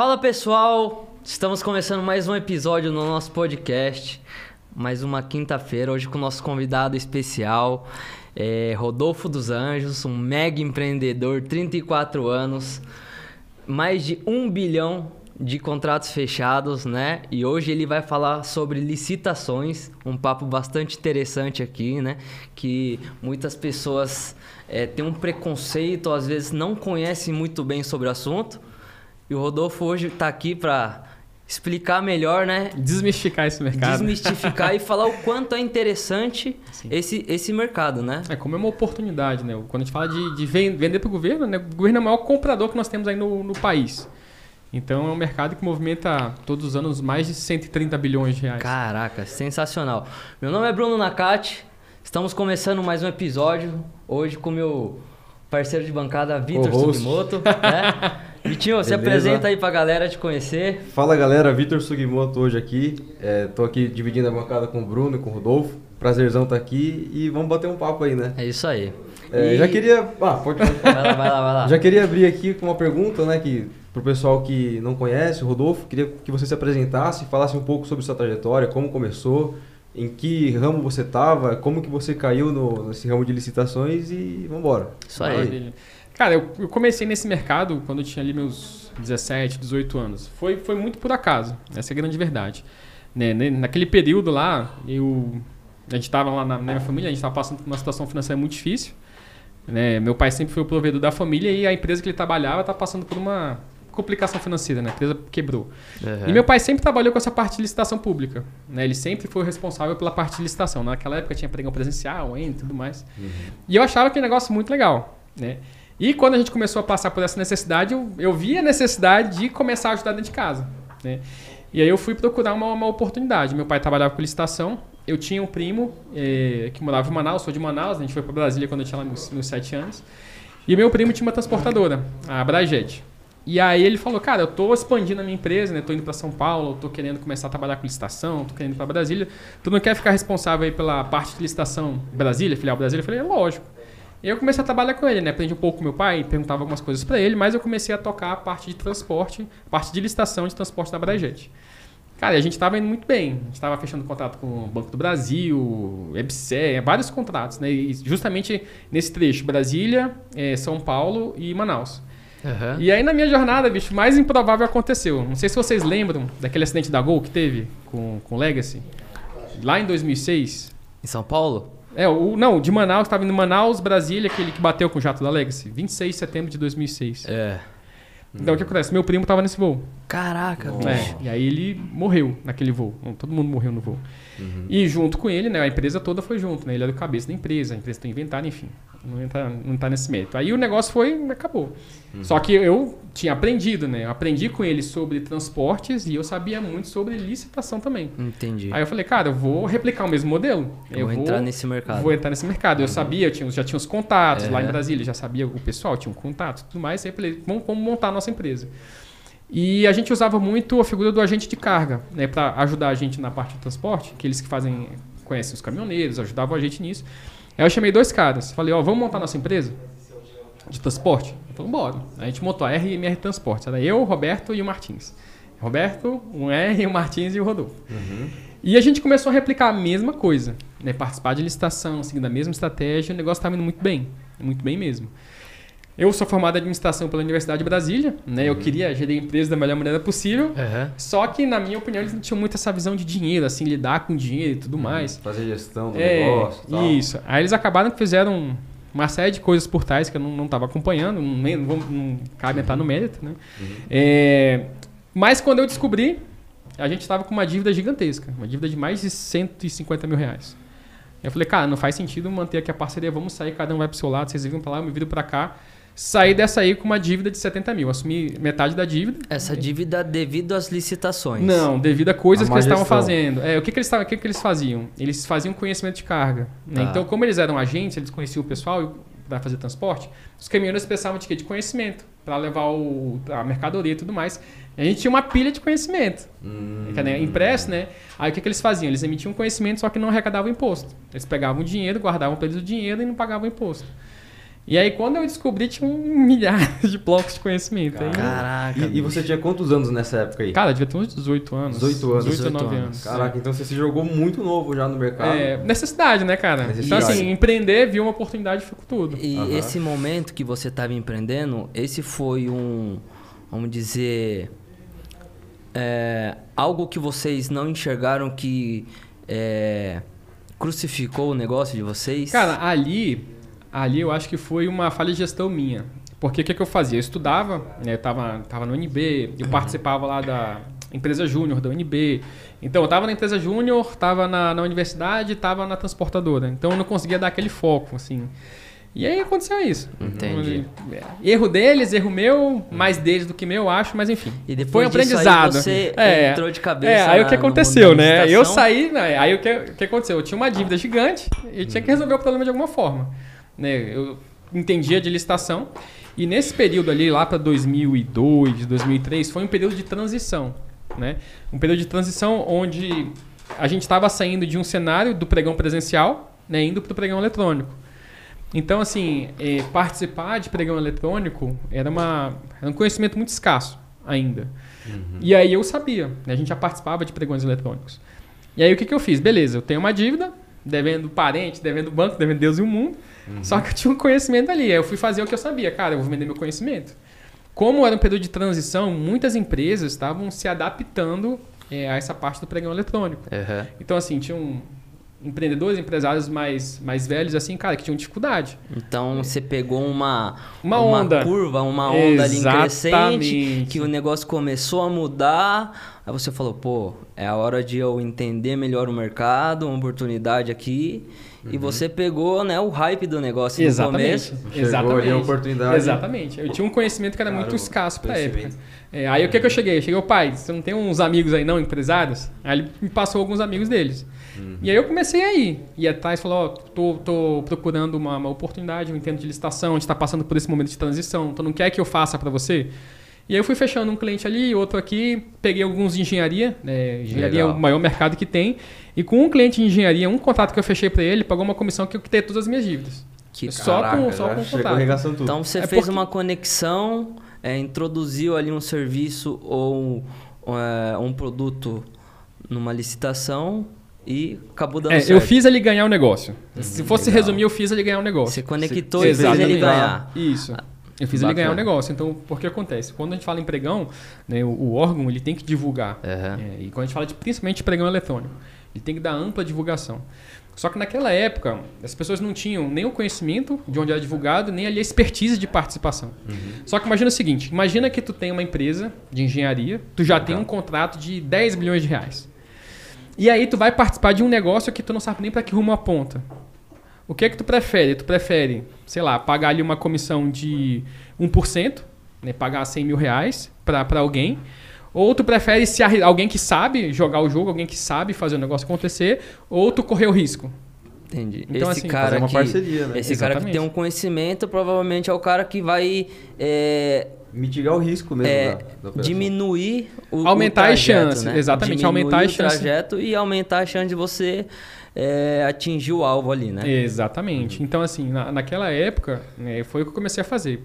Fala pessoal, estamos começando mais um episódio no nosso podcast. Mais uma quinta-feira, hoje com o nosso convidado especial, é Rodolfo dos Anjos, um mega empreendedor, 34 anos, mais de um bilhão de contratos fechados, né? E hoje ele vai falar sobre licitações, um papo bastante interessante aqui, né? Que muitas pessoas é, têm um preconceito, às vezes não conhecem muito bem sobre o assunto. E o Rodolfo hoje está aqui para explicar melhor, né? Desmistificar esse mercado. Desmistificar e falar o quanto é interessante esse, esse mercado, né? É como é uma oportunidade, né? Quando a gente fala de, de vender para o governo, né? o governo é o maior comprador que nós temos aí no, no país. Então é um mercado que movimenta todos os anos mais de 130 bilhões de reais. Caraca, sensacional. Meu nome é Bruno Nakati. Estamos começando mais um episódio hoje com meu parceiro de bancada, Vitor Sugimoto. Né? Vitinho, você apresenta aí pra galera te conhecer. Fala galera, Vitor Sugimoto hoje aqui. É, tô aqui dividindo a bancada com o Bruno e com o Rodolfo. Prazerzão estar tá aqui e vamos bater um papo aí, né? É isso aí. É, e... Já queria. Ah, pode. vai lá, vai lá, vai lá. Já queria abrir aqui com uma pergunta, né? Que para o pessoal que não conhece o Rodolfo, queria que você se apresentasse, falasse um pouco sobre sua trajetória, como começou, em que ramo você estava, como que você caiu no, nesse ramo de licitações e vamos embora. Isso aí. Cara, eu, eu, comecei nesse mercado quando eu tinha ali meus 17, 18 anos. Foi, foi muito por acaso, essa é a grande verdade. Né? Naquele período lá, eu, a gente estava lá na, na, minha família, a gente estava passando por uma situação financeira muito difícil. Né? Meu pai sempre foi o provedor da família e a empresa que ele trabalhava estava passando por uma complicação financeira, né? A empresa quebrou. Uhum. E meu pai sempre trabalhou com essa parte de licitação pública. Né? Ele sempre foi responsável pela parte de licitação. Naquela época tinha pregão presencial, e tudo mais. Uhum. E eu achava que um negócio muito legal, né? E quando a gente começou a passar por essa necessidade, eu, eu vi a necessidade de começar a ajudar dentro de casa, né? E aí eu fui procurar uma, uma oportunidade. Meu pai trabalhava com licitação. Eu tinha um primo eh, que morava em Manaus, sou de Manaus, a gente foi para Brasília quando eu tinha lá meus, meus sete anos. E meu primo tinha uma transportadora, a Brajet. E aí ele falou, cara, eu tô expandindo a minha empresa, né? Tô indo para São Paulo, tô querendo começar a trabalhar com licitação, tô querendo ir para Brasília. Tu não quer ficar responsável aí pela parte de licitação Brasília, filial Brasília? Eu falei, é lógico. E eu comecei a trabalhar com ele, né? Aprendi um pouco com meu pai, perguntava algumas coisas para ele, mas eu comecei a tocar a parte de transporte, parte de licitação de transporte da Brajet. Cara, a gente estava indo muito bem. A gente estava fechando contrato com o Banco do Brasil, EBSE, vários contratos, né? E justamente nesse trecho, Brasília, é, São Paulo e Manaus. Uhum. E aí na minha jornada, bicho, mais improvável aconteceu. Não sei se vocês lembram daquele acidente da Gol que teve com, com Legacy. Lá em 2006. Em São Paulo? É, o, não, de Manaus, estava indo Manaus, Brasília, aquele que bateu com o jato da Legacy. 26 de setembro de 2006. É. Então o que acontece? Meu primo estava nesse voo. Caraca, bicho. É, e aí ele morreu naquele voo. Todo mundo morreu no voo. Uhum. E junto com ele, né, a empresa toda foi junto, né? Ele era o cabeça da empresa, a empresa tem inventário, enfim. Não está não tá nesse mérito. Aí o negócio foi, acabou. Uhum. Só que eu tinha aprendido, né? Eu aprendi com ele sobre transportes e eu sabia muito sobre licitação também. Entendi. Aí eu falei, cara, eu vou replicar o mesmo modelo. Eu, eu vou entrar nesse mercado. Vou entrar nesse mercado. Uhum. Eu sabia, eu tinha, já tinha os contatos lá em Brasília, já sabia o pessoal, tinha um contato tudo mais. Aí eu falei, vamos, vamos montar a nossa empresa. E a gente usava muito a figura do agente de carga, né, para ajudar a gente na parte do transporte, que eles que fazem, conhecem os caminhoneiros, ajudavam a gente nisso. Aí eu chamei dois caras, falei, ó, vamos montar nossa empresa de transporte? Eu falei, bora. A gente montou a RMR Transporte, era eu, o Roberto e o Martins. Roberto, um R, o Martins e o Rodolfo. Uhum. E a gente começou a replicar a mesma coisa, né, participar de licitação, seguindo a mesma estratégia, o negócio estava indo muito bem, muito bem mesmo. Eu sou formado em administração pela Universidade de Brasília, né? Uhum. Eu queria gerir a empresa da melhor maneira possível. Uhum. Só que, na minha opinião, eles não tinham muito essa visão de dinheiro, assim, lidar com dinheiro e tudo uhum. mais. Fazer gestão do é, negócio. Tal. Isso. Aí eles acabaram que fizeram uma série de coisas por trás que eu não estava acompanhando, não, não, não, não cabe entrar no mérito, né? Uhum. É, mas quando eu descobri, a gente estava com uma dívida gigantesca, uma dívida de mais de 150 mil reais. Eu falei, cara, não faz sentido manter aqui a parceria, vamos sair, cada um vai para o seu lado, vocês vivem para lá, eu me viro para cá sair dessa aí com uma dívida de 70 mil. Assumir metade da dívida. Essa dívida devido às licitações? Não, devido a coisas a que eles estavam fazendo. É, o que, que, eles, o que, que eles faziam? Eles faziam conhecimento de carga. Né? Tá. Então, como eles eram agentes, eles conheciam o pessoal para fazer transporte, os caminhoneiros precisavam de quê? De conhecimento para levar o, a mercadoria e tudo mais. E a gente tinha uma pilha de conhecimento. Hum. Né? Impresso, né? Aí o que, que eles faziam? Eles emitiam conhecimento, só que não arrecadavam imposto. Eles pegavam o dinheiro, guardavam para eles o dinheiro e não pagavam imposto. E aí, quando eu descobri, tinha um milhares de blocos de conhecimento. Caraca. E, e, você tinha quantos anos nessa época aí? Cara, devia ter uns 18 anos. 18 anos. 18, 18 anos. anos. Caraca, então você se jogou muito novo já no mercado. É, necessidade, né, cara? Necessidade. Então, assim, empreender, viu uma oportunidade e foi com tudo. E uhum. esse momento que você estava empreendendo, esse foi um, vamos dizer, é, algo que vocês não enxergaram que é, crucificou o negócio de vocês? Cara, ali ali eu acho que foi uma falha de gestão minha. Porque o que, que eu fazia? Eu estudava, né, eu tava, tava no UNB, eu uhum. participava lá da empresa júnior da UNB. Então, eu estava na empresa júnior, estava na, na universidade, estava na transportadora. Então, eu não conseguia dar aquele foco, assim. E aí aconteceu isso. Entendi. É, erro deles, erro meu, mais deles do que meu, acho, mas enfim. E depois foi um aprendizado. você é, entrou de cabeça. É, aí o que aconteceu, né? Eu saí, né? aí o que, o que aconteceu? Eu tinha uma dívida gigante e tinha que resolver o problema de alguma forma né? Eu entendia de licitação. E nesse período ali, lá para 2002, 2003, foi um período de transição, né? Um período de transição onde a gente estava saindo de um cenário do pregão presencial, né, indo para o pregão eletrônico. Então, assim, é, participar de pregão eletrônico era, uma, era um conhecimento muito escasso ainda. Uhum. E aí eu sabia, né, a gente já participava de pregões eletrônicos. E aí o que, que eu fiz? Beleza, eu tenho uma dívida, devendo parente, devendo banco, devendo Deus e o mundo. Uhum. Só que eu tinha um conhecimento ali. Aí eu fui fazer o que eu sabia. Cara, eu vou vender meu conhecimento. Como era um período de transição, muitas empresas estavam se adaptando é, a essa parte do pregão eletrônico. Uhum. Então, assim, tinha um, empreendedores, empresários mais, mais velhos, assim, cara, que tinham dificuldade. Então você pegou uma, uma, onda. uma curva, uma onda ali crescente, que o negócio começou a mudar. Aí você falou, pô, é a hora de eu entender melhor o mercado, uma oportunidade aqui. Uhum. E você pegou né, o hype do negócio Exatamente. no começo. Exatamente. a oportunidade. Exatamente. Eu tinha um conhecimento que era claro, muito escasso para época. É, aí o que, que eu cheguei? Eu cheguei, o pai, você não tem uns amigos aí não, empresários? Aí ele me passou alguns amigos deles. Uhum. E aí eu comecei a ir. E atrás falou, ó, tô, tô procurando uma, uma oportunidade, eu entendo de licitação, a gente está passando por esse momento de transição, então não quer que eu faça para você? E aí eu fui fechando um cliente ali, outro aqui, peguei alguns de engenharia, né? engenharia Legal. é o maior mercado que tem, e com um cliente de engenharia, um contrato que eu fechei para ele, pagou uma comissão que eu quitei todas as minhas dívidas. Que só caraca, com, só com contrato. Então você é fez porque... uma conexão, é, introduziu ali um serviço ou é, um produto numa licitação e acabou dando é, certo. Eu fiz ele ganhar o negócio. Hum, Se fosse legal. resumir, eu fiz ele ganhar o negócio. Você conectou e fez ele ganhar. Isso. Eu fiz Bacana. ele ganhar o negócio. Então, por que acontece? Quando a gente fala em pregão, né, o, o órgão ele tem que divulgar. Uhum. É, e quando a gente fala de, principalmente de pregão eletrônico, ele tem que dar ampla divulgação. Só que naquela época, as pessoas não tinham nem o conhecimento de onde era divulgado, nem ali a expertise de participação. Uhum. Só que imagina o seguinte, imagina que tu tem uma empresa de engenharia, tu já tem um contrato de 10 milhões de reais. E aí tu vai participar de um negócio que tu não sabe nem para que rumo aponta. O que é que tu prefere? Tu prefere, sei lá, pagar ali uma comissão de 1%, né, pagar 100 mil reais para alguém, ou tu prefere se alguém que sabe jogar o jogo, alguém que sabe fazer o negócio acontecer, ou tu correr o risco. Entendi. Então, esse assim, cara uma que, parceria, né? Esse Exatamente. cara que tem um conhecimento, provavelmente é o cara que vai é, mitigar o risco mesmo é, da, da diminuir o aumentar o trajeto, as chances, né? exatamente, diminuir aumentar as chances. trajeto e aumentar a chance de você é, atingir o alvo ali, né? Exatamente. Uhum. Então, assim, na, naquela época, né, foi o que eu comecei a fazer.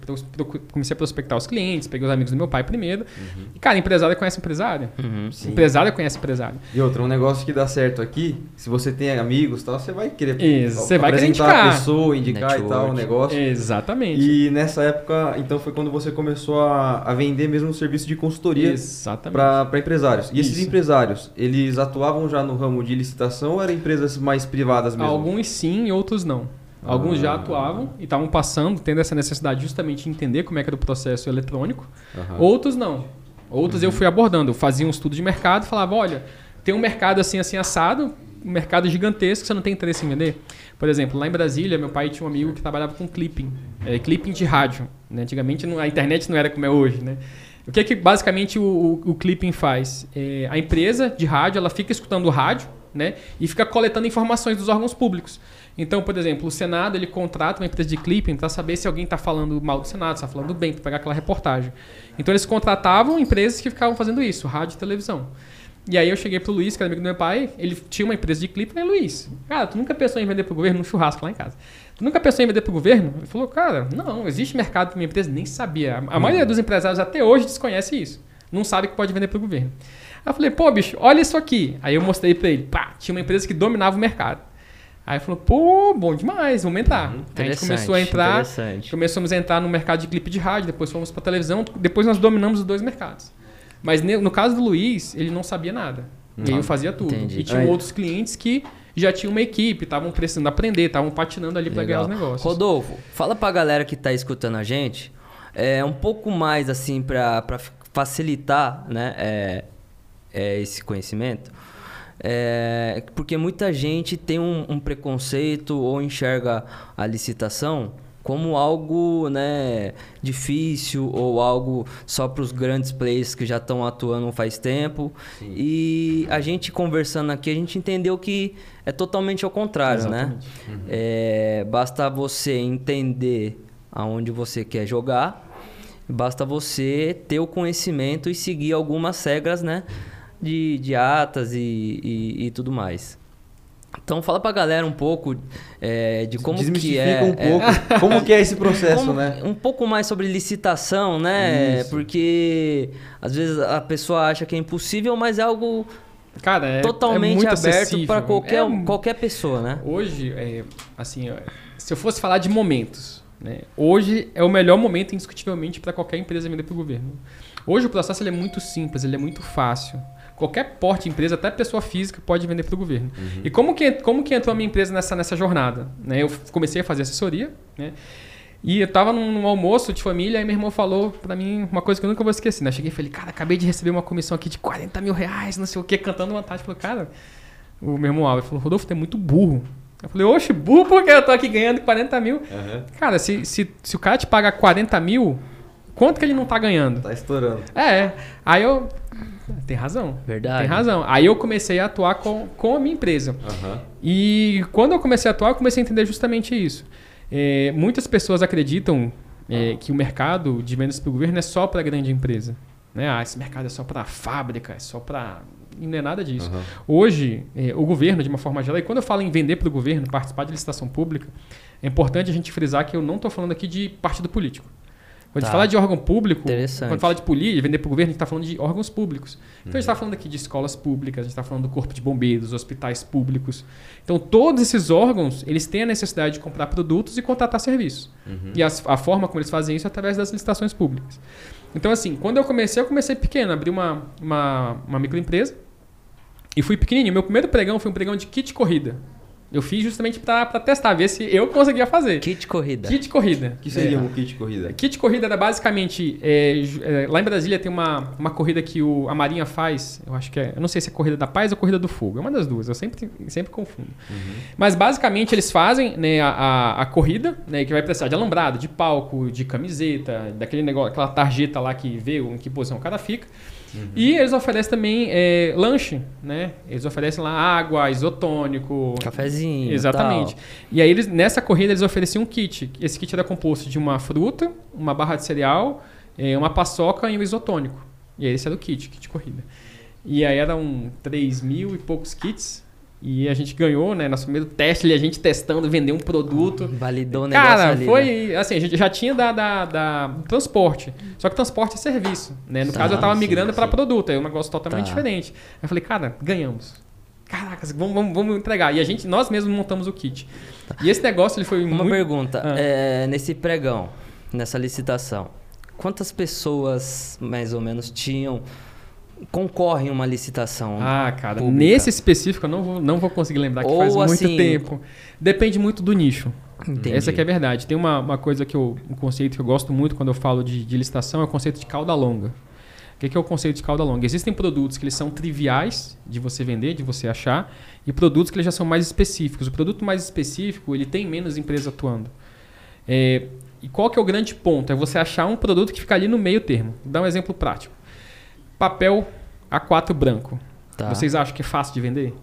Comecei a prospectar os clientes, peguei os amigos do meu pai primeiro. Uhum. E, cara, empresária conhece empresário. Uhum. Empresária conhece empresário. E outro, um negócio que dá certo aqui, se você tem amigos e tal, você vai querer Isso, você vai querer indicar. a pessoa, indicar Network. e tal, o negócio. Exatamente. E nessa época, então, foi quando você começou a, a vender mesmo um serviço de consultoria para empresários. E esses Isso. empresários, eles atuavam já no ramo de licitação ou eram empresas mais privadas mesmo? Alguns sim, outros não. Alguns ah. já atuavam e estavam passando, tendo essa necessidade justamente de entender como é que era o processo eletrônico. Uhum. Outros não. Outros uhum. eu fui abordando. Eu fazia um estudo de mercado falava, olha, tem um mercado assim, assim, assado, um mercado gigantesco, você não tem interesse em vender? Por exemplo, lá em Brasília, meu pai tinha um amigo que trabalhava com clipping. É, clipping de rádio. Né? Antigamente a internet não era como é hoje, né? O que é que basicamente o, o, o clipping faz? É, a empresa de rádio, ela fica escutando o rádio, né? E fica coletando informações dos órgãos públicos. Então, por exemplo, o Senado ele contrata uma empresa de clipping para saber se alguém está falando mal do Senado, está falando bem, para pegar aquela reportagem. Então eles contratavam empresas que ficavam fazendo isso, rádio e televisão. E aí eu cheguei pro Luiz, que era amigo do meu pai, ele tinha uma empresa de clipe, e falei, Luiz, cara, tu nunca pensou em vender pro governo? Num churrasco lá em casa. Tu nunca pensou em vender pro governo? Ele falou, cara, não, existe mercado pra minha empresa? Nem sabia. A, a maioria dos empresários até hoje desconhece isso. Não sabe que pode vender pro governo. Aí eu falei, pô, bicho, olha isso aqui. Aí eu mostrei pra ele, pá, tinha uma empresa que dominava o mercado. Aí falou, pô, bom demais, vamos entrar. Uhum, a gente começou a entrar, começamos a entrar no mercado de clipe de rádio, depois fomos para televisão, depois nós dominamos os dois mercados. Mas no caso do Luiz, ele não sabia nada. Uhum. eu fazia tudo. Entendi. E tinha Aí. outros clientes que já tinham uma equipe, estavam precisando aprender, estavam patinando ali para ganhar os negócios. Rodolfo, fala para a galera que está escutando a gente, é um pouco mais assim para facilitar, né, é, é, esse conhecimento. É, porque muita gente tem um, um, preconceito ou enxerga a licitação como algo né, difícil ou algo só para os grandes players que já estão atuando faz tempo. Sim. E a gente conversando aqui, a gente entendeu que é totalmente ao contrário, né? Exatamente. né? Uhum. É, basta você entender aonde você quer jogar, basta você ter o conhecimento e seguir algumas regras, né? De, de atas e, e, e tudo mais. Então fala pra galera um pouco é, de como que é. um pouco. É, como que é esse processo, como, né? Um pouco mais sobre licitação, né? Isso. Porque às vezes a pessoa acha que é impossível, mas é algo Cara, é, totalmente é aberto para qualquer, é, qualquer pessoa, né? Hoje, é, assim, se eu fosse falar de momentos, né? Hoje é o melhor momento, indiscutivelmente, para qualquer empresa vender para o governo. Hoje o processo ele é muito simples, ele é muito fácil qualquer porte empresa, até pessoa física, pode vender para o governo. Uhum. E como que, como que entrou a minha empresa nessa, nessa jornada? Né? Eu comecei a fazer assessoria, né? E eu estava num, num, almoço de família, e meu irmão falou para mim uma coisa que eu nunca vou esquecer. Né? Eu cheguei e falei, cara, acabei de receber uma comissão aqui de 40 mil reais, não sei o quê, cantando vantagem. Falei, cara, o meu irmão Alves falou, Rodolfo, tu é muito burro. Eu falei, oxe, burro porque eu tô aqui ganhando 40 mil. Uhum. Cara, se, se, se o cara te paga 40 mil, quanto que ele não tá ganhando? Tá estourando. É. Aí eu, tem razão. Verdade. Tem razão. Aí eu comecei a atuar com, com a minha empresa. Uhum. E quando eu comecei a atuar, eu comecei a entender justamente isso. É, muitas pessoas acreditam é, que o mercado de vendas para o governo é só para grande empresa. Né? Ah, esse mercado é só para fábrica, é só para. Não é nada disso. Uhum. Hoje, é, o governo, de uma forma geral, e quando eu falo em vender para o governo, participar de licitação pública, é importante a gente frisar que eu não estou falando aqui de partido político. Quando tá. a gente fala de órgão público, quando fala de polícia, vender para o governo, a gente está falando de órgãos públicos. Então uhum. a gente está falando aqui de escolas públicas, a gente está falando do corpo de bombeiros, hospitais públicos. Então todos esses órgãos, eles têm a necessidade de comprar produtos e contratar serviços. Uhum. E a, a, forma como eles fazem isso é através das licitações públicas. Então assim, quando eu comecei, eu comecei pequeno, abri uma, uma, uma microempresa e fui pequenininho. Meu primeiro pregão foi um pregão de kit corrida. Eu fiz justamente para testar, ver se eu conseguia fazer. Kit corrida. Kit corrida. O que seria é. um kit corrida? Kit corrida era basicamente. É, é, lá em Brasília tem uma, uma corrida que o, a Marinha faz. Eu acho que é. Eu não sei se é Corrida da Paz ou Corrida do Fogo. É uma das duas. Eu sempre, sempre confundo. Uhum. Mas basicamente eles fazem né, a, a, a, corrida, né, que vai precisar de alambrado, de palco, de camiseta, daquele negócio, aquela tarjeta lá que vê em que posição o cara fica. Uhum. E eles oferecem também é, lanche, né? Eles oferecem lá água, isotônico. Cafezinho. Exatamente. Tal. E aí eles, nessa corrida eles ofereciam um kit. Esse kit era composto de uma fruta, uma barra de cereal, é, uma paçoca e um isotônico. E aí esse era o kit, kit de corrida. E aí eram 3 mil e poucos kits. E a gente ganhou, né? Nosso primeiro teste a gente testando, vender um produto. Validou o negócio Cara, ali, foi... Né? Assim, a gente já tinha da, da, da, transporte. Só que transporte é serviço, né? No caso, eu tava migrando para produto. É um negócio totalmente tá. diferente. Aí eu falei, cara, ganhamos. Caracas, vamos, vamos, vamos entregar. E a gente, nós mesmos montamos o kit. Tá. E esse negócio, ele foi Uma muito... pergunta. Ah. É, nesse pregão, nessa licitação, quantas pessoas, mais ou menos, tinham concorre em uma licitação? Ah, cara, pública? nesse específico eu não vou, não vou conseguir lembrar que Ou faz muito assim, tempo. Depende muito do nicho. Entendi. Essa que é a verdade. Tem uma, uma coisa que eu, um conceito que eu gosto muito quando eu falo de, de licitação é o conceito de cauda longa. O que é o conceito de cauda longa? Existem produtos que eles são triviais de você vender, de você achar, e produtos que eles já são mais específicos. O produto mais específico, ele tem menos empresa atuando. É, e qual que é o grande ponto? É você achar um produto que fica ali no meio termo. Vou dar um exemplo prático papel A4 branco. Tá. Vocês acham que é fácil de vender?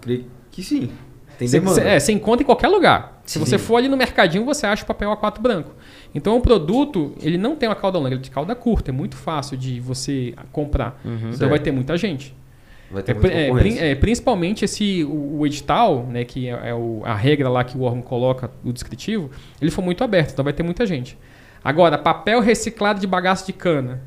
Creio que sim. Tem demanda. Cê, é, você encontra em qualquer lugar. Se sim. você for ali no mercadinho, você acha o papel A4 branco. Então o produto, ele não tem uma cauda longa, ele é de cauda curta, é muito fácil de você comprar. Uhum, então certo. vai ter muita gente. Vai ter É, muita é, é, principalmente esse o, o edital, né, que é, é o- a regra lá que o órgão coloca, o descritivo, ele foi muito aberto, então vai ter muita gente. Agora, papel reciclado de bagaço de cana.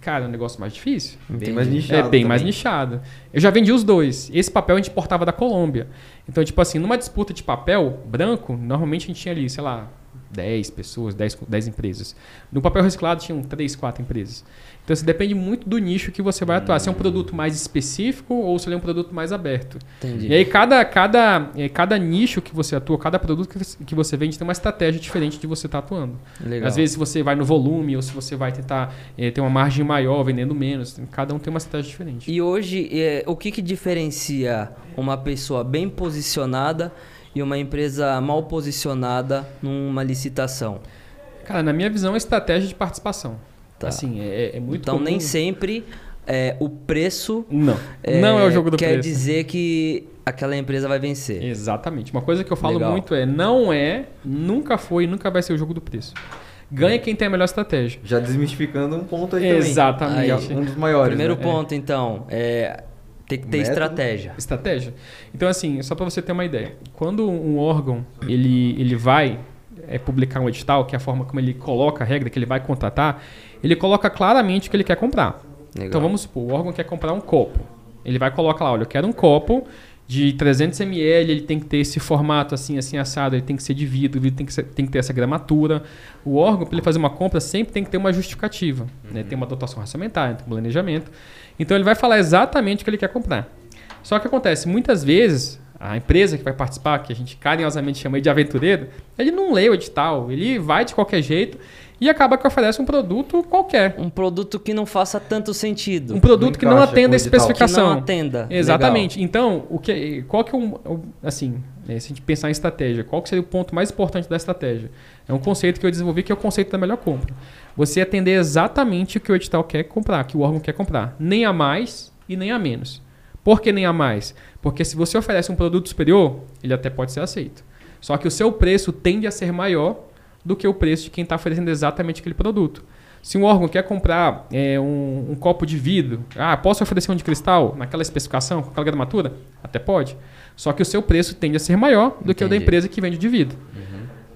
Cara, é um negócio mais difícil. Bem mais nichado é bem mais também. nichado. Eu já vendi os dois. Esse papel a gente importava da Colômbia. Então, tipo assim, numa disputa de papel branco, normalmente a gente tinha ali, sei lá, 10 pessoas, 10, co- 10 empresas. No papel reciclado tinham 3, 4 empresas. Então, isso depende muito do nicho que você vai atuar. Se é um produto mais específico ou se ele é um produto mais aberto. Entendi. E aí, cada, cada, eh, cada nicho que você atua, cada produto que você- vende tem uma estratégia diferente de você estar atuando. Legal. Às vezes, se você vai no volume ou se você vai tentar eh, ter uma margem maior vendendo menos. Cada um tem uma estratégia diferente. E hoje, é, o que, que diferencia uma pessoa bem posicionada e uma empresa mal posicionada numa licitação? Cara, na minha visão, é estratégia de participação. Tá. Assim, é, é muito então, comum- nem sempre é, o preço Não. não é o jogo do quer preço. dizer que aquela empresa vai vencer. Exatamente. Uma coisa que eu falo Legal. muito é, não é, nunca foi e nunca vai ser o jogo do preço. Ganha quem tem a melhor estratégia. Já desmistificando um ponto aí Exatamente. também. Um dos maiores. Primeiro né? ponto, então, é tem que ter Método. estratégia. Estratégia. Então, assim, só para você ter uma ideia. Quando um órgão ele, ele vai é, publicar um edital, que é a forma como ele coloca a regra que ele vai contratar, ele coloca claramente o que ele quer comprar. Legal. Então, vamos supor, o órgão quer comprar um copo. Ele vai colocar lá, olha, eu quero um copo de 300 ml, ele tem que ter esse formato assim, assim, assado, ele tem que ser de vidro, vidro tem que, ser- tem que ter essa gramatura. O órgão, para ele fazer uma compra, sempre tem que ter uma justificativa. né? Tem uma dotação orçamentária, tem um planejamento. Então, ele vai falar exatamente o que ele quer comprar. Só que acontece, muitas vezes, a empresa que vai participar, que a gente carinhosamente chama de aventureiro, ele não lê o edital, ele vai de qualquer jeito e acaba que oferece um produto qualquer. Um produto que não faça tanto sentido. Um produto Não que não atenda a especificação. Que não atenda. Exatamente. Então, o que, qual que é o, o- assim, né, se a gente pensar em estratégia, qual que seria o ponto mais importante da estratégia? É um conceito que eu desenvolvi que é o conceito da melhor compra. Você atender exatamente o que o edital quer comprar, que o órgão quer comprar, nem a mais e nem a menos. Por que nem a mais? Porque se você oferece um produto superior, ele até pode ser aceito. Só que o seu preço tende a ser maior do que o preço de quem está oferecendo exatamente aquele produto. Se um órgão quer comprar é, um, um copo de vidro, ah, posso oferecer um de cristal naquela especificação, com aquela gramatura? Até pode. Só que o seu preço tende a ser maior do que o da Entendi. empresa que vende de vidro.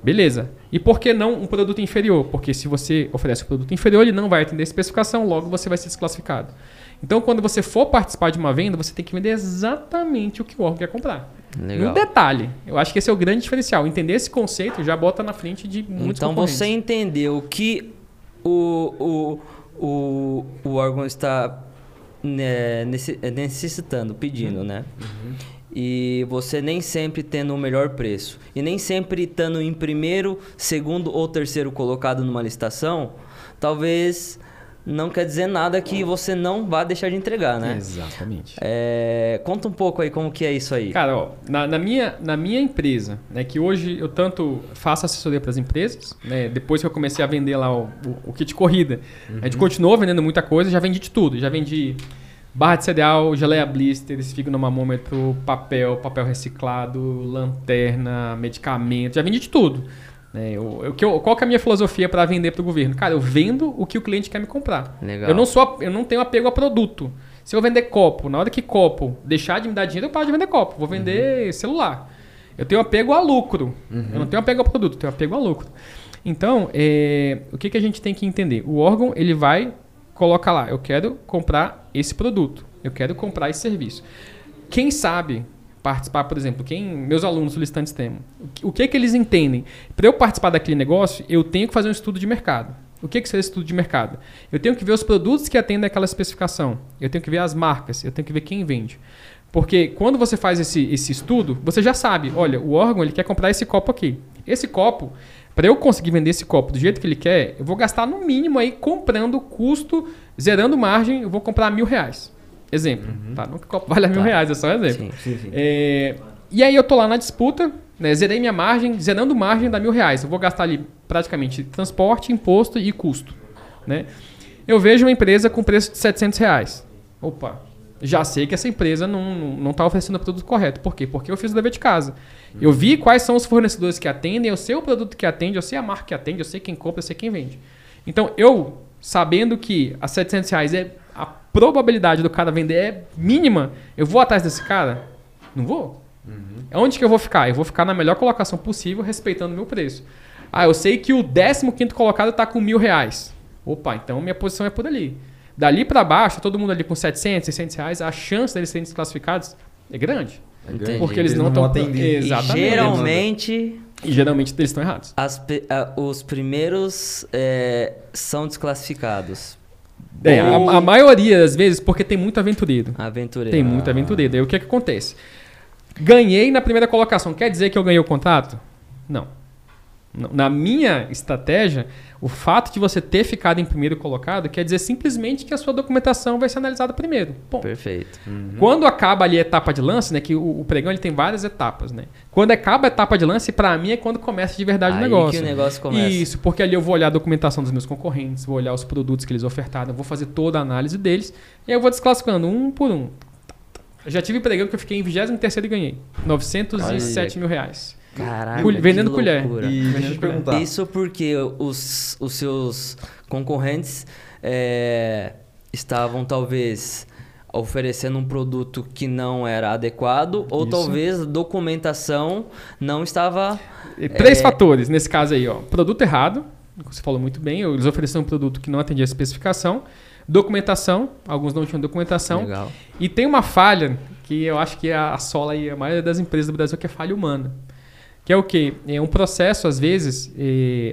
Beleza. E por que não um produto inferior? Porque se você oferece um produto inferior, ele não vai atender a especificação, logo você vai ser desclassificado. Então, quando você for participar de uma venda, você tem que vender exatamente o que o órgão quer comprar. Legal. Um detalhe, eu acho que esse é o grande diferencial. Entender esse conceito já bota na frente de muitos Então você entendeu que o, o, o, o órgão está né, necess- necessitando, pedindo, né? E você nem sempre tendo o melhor preço. E nem sempre estando em primeiro, segundo ou terceiro colocado numa licitação, talvez não quer dizer nada que você não vá deixar de entregar, né? Exatamente. É, conta um pouco aí como que é isso aí. Cara, ó, na, na minha, na minha empresa, né, que hoje eu tanto faço assessoria para as empresas, né, depois que eu comecei a vender lá o, o, o kit corrida, a gente continuou vendendo muita coisa, já vendi de tudo, já vendi barra de cereal, geleia blister, esfignomamômetro, papel, papel reciclado, lanterna, medicamento, já vendi de tudo. né. eu- eu- qual que é a minha filosofia para vender para o governo? Cara, eu vendo o que o cliente quer me comprar. Legal. Eu não sou, eu não tenho apego a produto. Se eu vender copo, na hora que copo deixar de me dar dinheiro, eu paro de vender copo. Vou vender celular. Eu tenho apego a lucro. Eu não tenho apego a produto, eu tenho apego a lucro. Então, é, o que, que a gente tem que entender? O órgão, ele vai colocar lá, eu quero comprar esse produto. Eu quero comprar esse serviço. Quem sabe participar, por exemplo, quem meus alunos solicitantes têm, o que- o que eles entendem? Para eu participar daquele negócio, eu tenho que fazer um estudo de mercado. O que que seria estudo de mercado? Eu tenho que ver os produtos que atendem aquela especificação. Eu tenho que ver as marcas, eu tenho que ver quem vende. Porque quando você faz esse, esse estudo, você já sabe, olha, o órgão ele quer comprar esse copo aqui. Esse copo, para eu conseguir vender esse copo do jeito que ele quer, eu vou gastar no mínimo aí comprando custo, zerando margem, eu vou comprar mil reais. Exemplo. Tá? Não que o copo vale mil Tá. reais, é só um exemplo. Sim. Sim, sim. É, e aí eu tô lá na disputa, né, zerei minha margem, zerando margem dá mil reais. Eu vou gastar ali praticamente transporte, imposto e custo. Né? Eu vejo uma empresa com preço de 700 reais. Opa, já sei que essa empresa não, não, não tá oferecendo o produto correto. Por quê? Porque eu fiz o dever de casa. Eu vi quais são os fornecedores que atendem, eu sei o produto que atende, eu sei a marca que atende, eu sei quem compra, eu sei quem vende. Então eu sabendo que a 700 reais é a probabilidade do cara vender é mínima, eu vou atrás desse cara? Não vou. Uhum. Onde que eu vou ficar? Eu vou ficar na melhor colocação possível, respeitando o meu preço. Ah, eu sei que o 15 colocado está com mil reais. Opa, então minha posição é por ali. Dali para baixo, todo mundo ali com 700, 600 reais, a chance deles serem desclassificados é grande. Entendi. Porque eles, eles não estão atendendo. Exatamente. E geralmente. E geralmente eles estão errados. As, os primeiros é, são desclassificados. É, a, a, maioria das vezes, porque tem muito aventureiro. Aventureiro. Tem muito aventureiro. Aí o que, é que acontece? Ganhei na primeira colocação. Quer dizer que eu ganhei o contrato? Não. Na minha estratégia, o fato de você ter ficado em primeiro colocado quer dizer simplesmente que a sua documentação vai ser analisada primeiro. Perfeito. Uhum. Quando acaba ali a etapa de lance, né, que o, o, pregão ele tem várias etapas, né? Quando acaba a etapa de lance, para mim é quando começa de verdade Aí o negócio. que o negócio começa. Isso, porque ali eu vou olhar a documentação dos meus concorrentes, vou olhar os produtos que eles ofertaram, vou fazer toda a análise deles e aí eu vou desclassificando um por um. Eu já tive pregão que eu fiquei em 23 e ganhei. 907 mil reais. Caraca, vendendo colher. E deixa eu te perguntar. Isso porque os, os seus concorrentes é, estavam talvez oferecendo um produto que não era adequado ou Isso. talvez a documentação não estava três é... fatores nesse caso aí ó produto errado você falou muito bem eles ofereceram um produto que não atendia a especificação documentação alguns não tinham documentação Legal. e tem uma falha que eu acho que assola aí a maioria das empresas do Brasil que é falha humana que é o quê? É um processo, às vezes,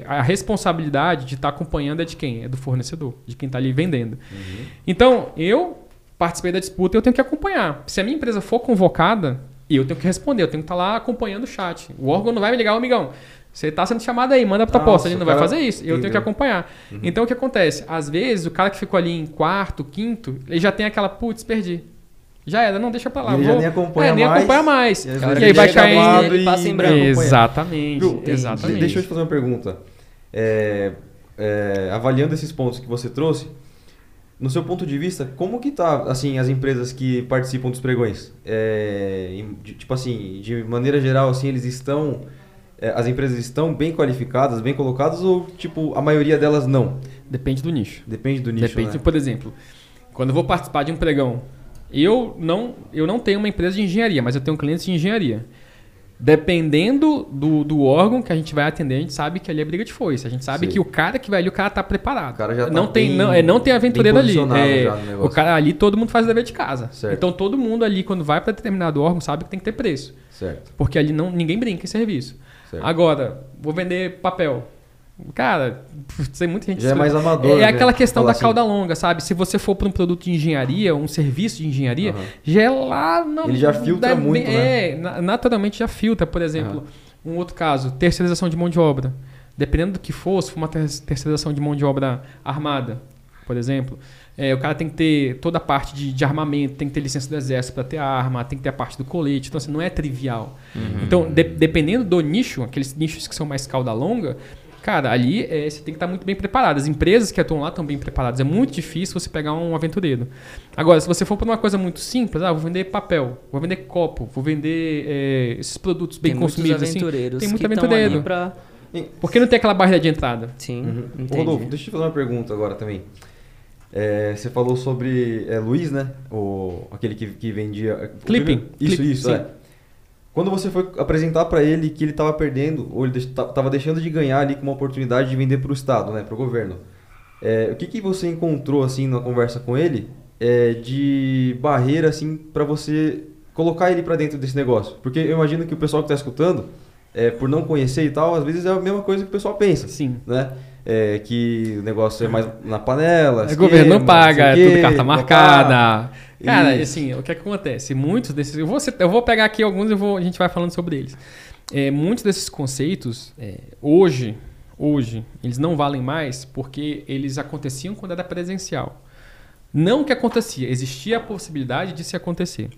a responsabilidade de estar tá acompanhando é de quem? É do fornecedor, de quem está ali vendendo. Uhum. Então, eu participei da disputa e eu tenho que acompanhar. Se a minha empresa for convocada, eu tenho que responder, eu tenho que estar tá lá acompanhando o chat. O órgão não vai me ligar, amigão. Você está sendo chamado aí, manda a proposta. Ele não vai fazer isso. Eu tenho que acompanhar. Uhum. Então, o que acontece? Às vezes, o cara que ficou ali em quarto, quinto, ele já tem aquela, putz, perdi. Já era, não deixa pra lá. ele vou... já nem acompanha é, nem mais. acompanha mais. E, e aí vai cair. Ele passa em branco. Exatamente. Viu, exatamente. Deixa eu te fazer uma pergunta. É, é, avaliando esses pontos que você trouxe, no seu ponto de vista, como que tá assim as empresas que participam dos pregões? É, de, tipo assim, de maneira geral, assim, eles estão é, as empresas estão bem qualificadas, bem colocadas ou tipo a maioria delas não? Depende do nicho. Depende do nicho. Depende, né? por exemplo, quando eu vou participar de um pregão eu não, eu não tenho uma empresa de engenharia, mas eu tenho clientes de engenharia. Dependendo do, do órgão que a gente vai atender, a gente sabe que ali é briga de foice. A gente sabe Sim. que o cara que vai ali, o cara tá preparado. O cara já tá não tem, bem, não, é, não tem aventureiro ali. É, o cara ali, todo mundo faz o dever de casa. Certo. Então todo mundo ali, quando vai para determinado órgão, sabe que tem que ter preço. Certo. Porque ali não, ninguém brinca em serviço. Certo. Agora, vou vender papel. Cara, tem muita gente. Já é mais amador. É, né? aquela questão da assim. cauda longa, sabe? Se você for para um produto de engenharia, um serviço de engenharia, uhum. já é lá. Não, Ele já filtra muito, é, né? naturalmente já filtra. Por exemplo, uhum. um outro caso, terceirização de mão de obra. Dependendo do que for, se for uma terceirização de mão de obra armada, por exemplo, é, o cara tem que ter toda a parte de, de armamento, tem que ter licença do exército para ter arma, tem que ter a parte do colete. Então, assim, não é trivial. Uhum. Então, de, dependendo do nicho, aqueles nichos que são mais cauda longa, Cara, ali é, você tem que estar muito bem preparado. As empresas que atuam lá estão bem preparadas. É muito difícil você pegar um aventureiro. Agora, se você for para uma coisa muito simples, ah, vou vender papel, vou vender copo, vou vender é, esses produtos bem tem consumidos. Assim, tem muito aventureiro. Pra... Porque não tem aquela barreira de entrada. Sim. Uhum. Rodolfo, deixa eu te fazer uma pergunta agora também. É, você falou sobre é, Luiz, né? O, aquele que, que vendia. Clipping. Isso, Clip, isso, é. Quando você foi apresentar para ele que ele estava perdendo, ou ele estava deixando de ganhar ali com uma oportunidade de vender para o Estado, né, para o governo, é, o que, que você encontrou assim na conversa com ele é, de barreira assim para você colocar ele para dentro desse negócio? Porque eu imagino que o pessoal que está escutando, é, por não conhecer e tal, às vezes é a mesma coisa que o pessoal pensa. Sim. Né? É, que o negócio é mais na panela. O governo não paga, é tudo carta marcada. Cara, assim, o que, é que acontece? Muitos desses. Eu vou, eu vou pegar aqui alguns e vou, a gente vai falando sobre eles. É, muitos desses conceitos, é, hoje, hoje, eles não valem mais porque eles aconteciam quando era presencial. Não que acontecia, existia a possibilidade de se acontecer.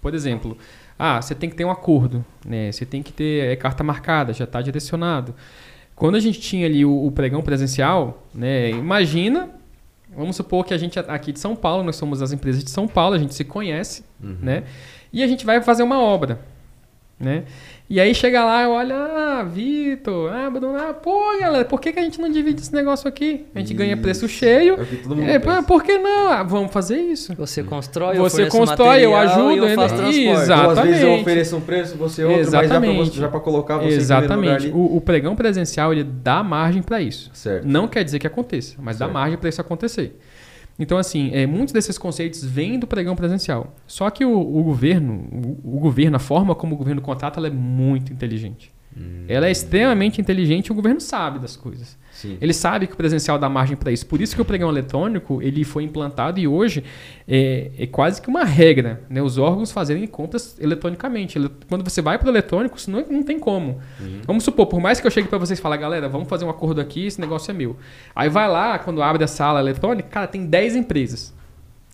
Por exemplo, ah, você tem que ter um acordo, né? Você tem que ter é, carta marcada, já está direcionado. Quando a gente tinha ali o, o pregão presencial, né? Imagina Vamos supor que a gente aqui de São Paulo, nós somos as empresas de São Paulo, a gente se conhece, uhum. né? E a gente vai fazer uma obra. né? E aí chega lá, olha, ah, Vitor, ah, Bruno, ah, pô, galera, por que, que a gente não divide esse negócio aqui? A gente isso. ganha preço cheio. É, é por que não? Ah, vamos fazer isso. Você constrói, você constrói, eu ajudo, eu faço transporte. Exatamente. Ou às vezes eu ofereço um preço, você outro, Exatamente. mas já para colocar você Exatamente. O, o, pregão presencial ele dá margem para isso. Certo. Não quer dizer que aconteça, mas certo. dá margem para isso acontecer. Então, assim, é, muitos desses conceitos vêm do pregão presencial. Só que o, o governo, o, o, governo, a forma como o governo contrata, ela é muito inteligente. Hum. Ela é extremamente inteligente e o governo sabe das coisas. Sim. Ele sabe que o presencial dá margem para isso. Por isso que o pregão eletrônico ele foi implantado e hoje é, é quase que uma regra, né? Os órgãos fazerem compras eletronicamente. Quando você vai para o eletrônico, isso não, não tem como. Uhum. Vamos supor, por mais que eu chegue para vocês e fale, galera, vamos fazer um acordo aqui, esse negócio é meu. Aí vai lá, quando abre a sala eletrônica, cara, tem 10 empresas.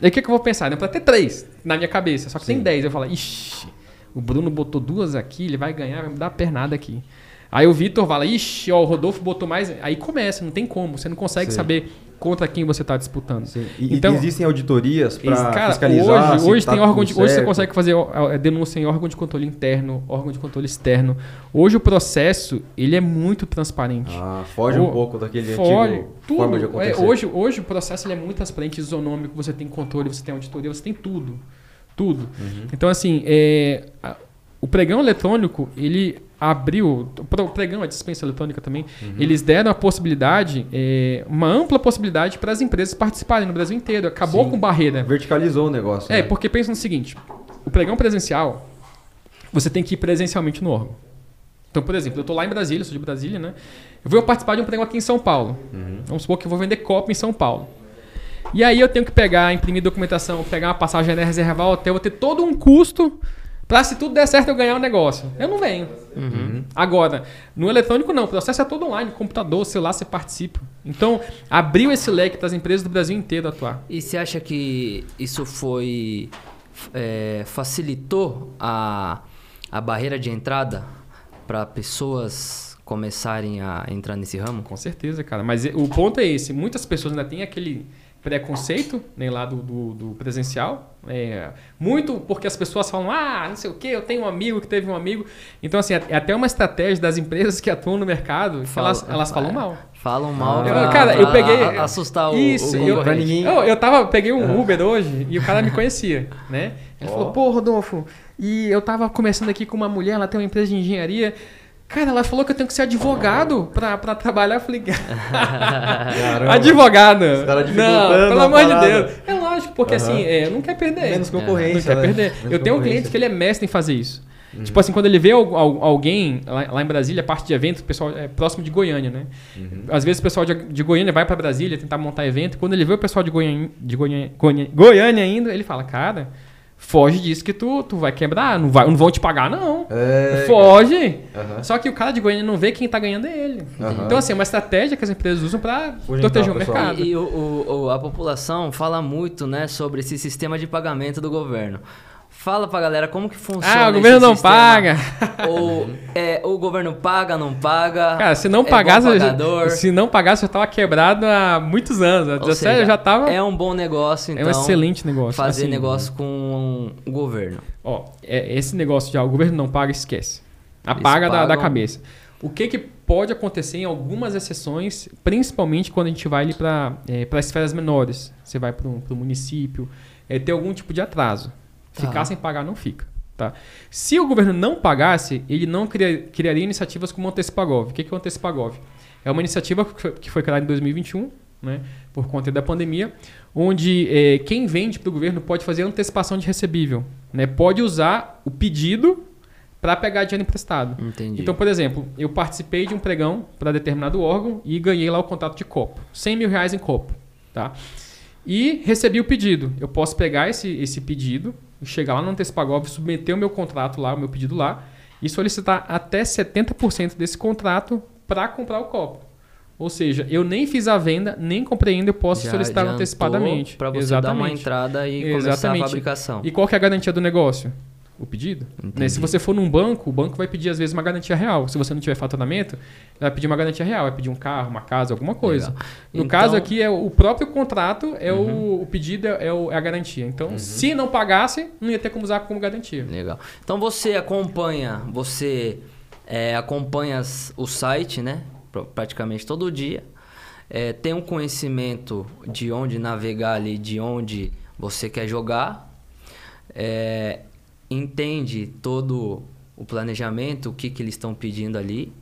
E o que, que eu vou pensar? Né? Para ter três na minha cabeça, só que Sim. tem 10. Eu falo, ixi, o Bruno botou duas aqui, ele vai ganhar, vai me dar a pernada aqui. Aí o Vitor fala, ixi, ó, o Rodolfo botou mais. Aí começa, não tem como. Você não consegue Sim. saber contra quem você está disputando. E, então, existem auditorias para fiscalizar? Hoje, hoje, tá tem órgão de, hoje você consegue fazer denúncia em órgão de controle interno, órgão de controle externo. Hoje o processo ele é muito transparente. Ah, foge o, um pouco daquele foge, antigo tudo, forma de é, acontecer. É, hoje, hoje o processo ele é muito transparente, isonômico, você tem controle, você tem auditoria, você tem tudo. Tudo. Uhum. Então, assim, é, o pregão eletrônico, ele abriu, o pregão, a dispensa eletrônica também, uhum. eles deram a possibilidade, é, uma ampla possibilidade para as empresas participarem no Brasil inteiro. Acabou Sim. com barreira. Verticalizou o negócio. É, né? porque pensa no seguinte: o pregão presencial, você tem que ir presencialmente no órgão. Então, por exemplo, eu estou lá em Brasília, sou de Brasília, né? Eu vou participar de um pregão aqui em São Paulo. Uhum. Vamos supor que eu vou vender copo em São Paulo. E aí eu tenho que pegar, imprimir documentação, pegar uma passagem reservar o hotel, vou ter todo um custo Pra se tudo der certo eu ganhar o um negócio. Eu não venho. Uhum. Agora, no eletrônico não. O processo é todo online. Computador, celular, você participa. Então, abriu esse leque para as empresas do Brasil inteiro atuar. E você acha que isso foi... É, facilitou a, a barreira de entrada para pessoas começarem a entrar nesse ramo? Com certeza, cara. Mas o ponto é esse. Muitas pessoas ainda têm aquele preconceito nem lá do, do, do presencial. É, muito porque as pessoas falam, ah, não sei o que, eu tenho um amigo que teve um amigo. Então, assim, é até uma estratégia das empresas que atuam no mercado Fala, elas, elas falam mal. Falam mal. Eu, cara, eu peguei. A, assustar o, isso, o eu, eu, eu tava, peguei um Uber hoje e o cara me conhecia, né? Ele oh. falou, pô, Rodolfo, e eu tava começando aqui com uma mulher, ela tem uma empresa de engenharia. Cara, ela falou que eu tenho que ser advogado pra, pra trabalhar. Eu falei, advogado. Não, pelo amor de Deus. É lógico, porque uhum. assim, é, não quer perder. Menos concorrência. Não quer né? perder. Menos eu tenho um cliente que ele é mestre em fazer isso. Uhum. Tipo assim, quando ele vê alguém lá, em Brasília, parte de evento, o pessoal é próximo de Goiânia, né? Uhum. Às vezes o pessoal de, Goiânia vai para Brasília tentar montar evento. Quando ele vê o pessoal de Goiânia, de Goiânia, Goiânia ainda, ele fala, cara foge disso que tu, tu vai quebrar, não, vai, não vão te pagar, não. É, foge. Uhum. Só que o cara de Goiânia não vê quem tá ganhando é ele. Uhum. Então, assim, é uma estratégia que as empresas usam para proteger o mercado. E, e o, o, a população fala muito né, sobre esse sistema de pagamento do governo. Fala pra galera como que funciona. Ah, o governo não sistema. paga. Ou é, o governo paga, não paga. Cara, se não é pagasse, se não pagasse, eu tava quebrado há muitos anos. Há 17 seja, já tava. É um bom negócio, então. É um então, excelente negócio. Fazer assim, negócio com o governo. Ó, é, esse negócio de ah, o governo não paga, esquece. Apaga da, da cabeça. O que, que pode acontecer em algumas exceções, principalmente quando a gente vai ali para é, esferas menores. Você vai para o município, é, ter algum tipo de atraso. Tá. Ficar sem pagar não fica. Tá? Se o governo não pagasse, ele não criaria, criaria iniciativas como o Antecipagov. O que é o Antecipagov? É uma iniciativa que foi criada em 2021, né, por conta da pandemia, onde é, quem vende para o governo pode fazer antecipação de recebível. Né, pode usar o pedido para pegar dinheiro emprestado. Entendi. Então, por exemplo, eu participei de um pregão para determinado órgão e ganhei lá o contrato de copo. 100 mil reais em copo. Tá? E recebi o pedido. Eu posso pegar esse, esse pedido, chegar lá no Antecipagov, submeter o meu contrato lá, o meu pedido lá, e solicitar até 70% desse contrato para comprar o copo. Ou seja, eu nem fiz a venda, nem comprei ainda, eu posso Já solicitar antecipadamente. Para você Exatamente. dar uma entrada e começar Exatamente. a fabricação. E qual que é a garantia do negócio? O pedido. Né? Se você for num banco, o banco vai pedir às vezes uma garantia real. Se você não tiver faturamento, vai pedir uma garantia real, vai pedir um carro, uma casa, alguma coisa. Legal. No então... caso aqui, é o próprio contrato, é uhum. o, o, pedido é, o, é, a garantia. Então, uhum. se não pagasse, não ia ter como usar como garantia. Legal. Então você acompanha, você é, acompanha o site, né? Praticamente todo dia. É, tem um conhecimento de onde navegar ali, de onde você quer jogar. É, entende todo o planejamento, o que, que eles estão pedindo ali.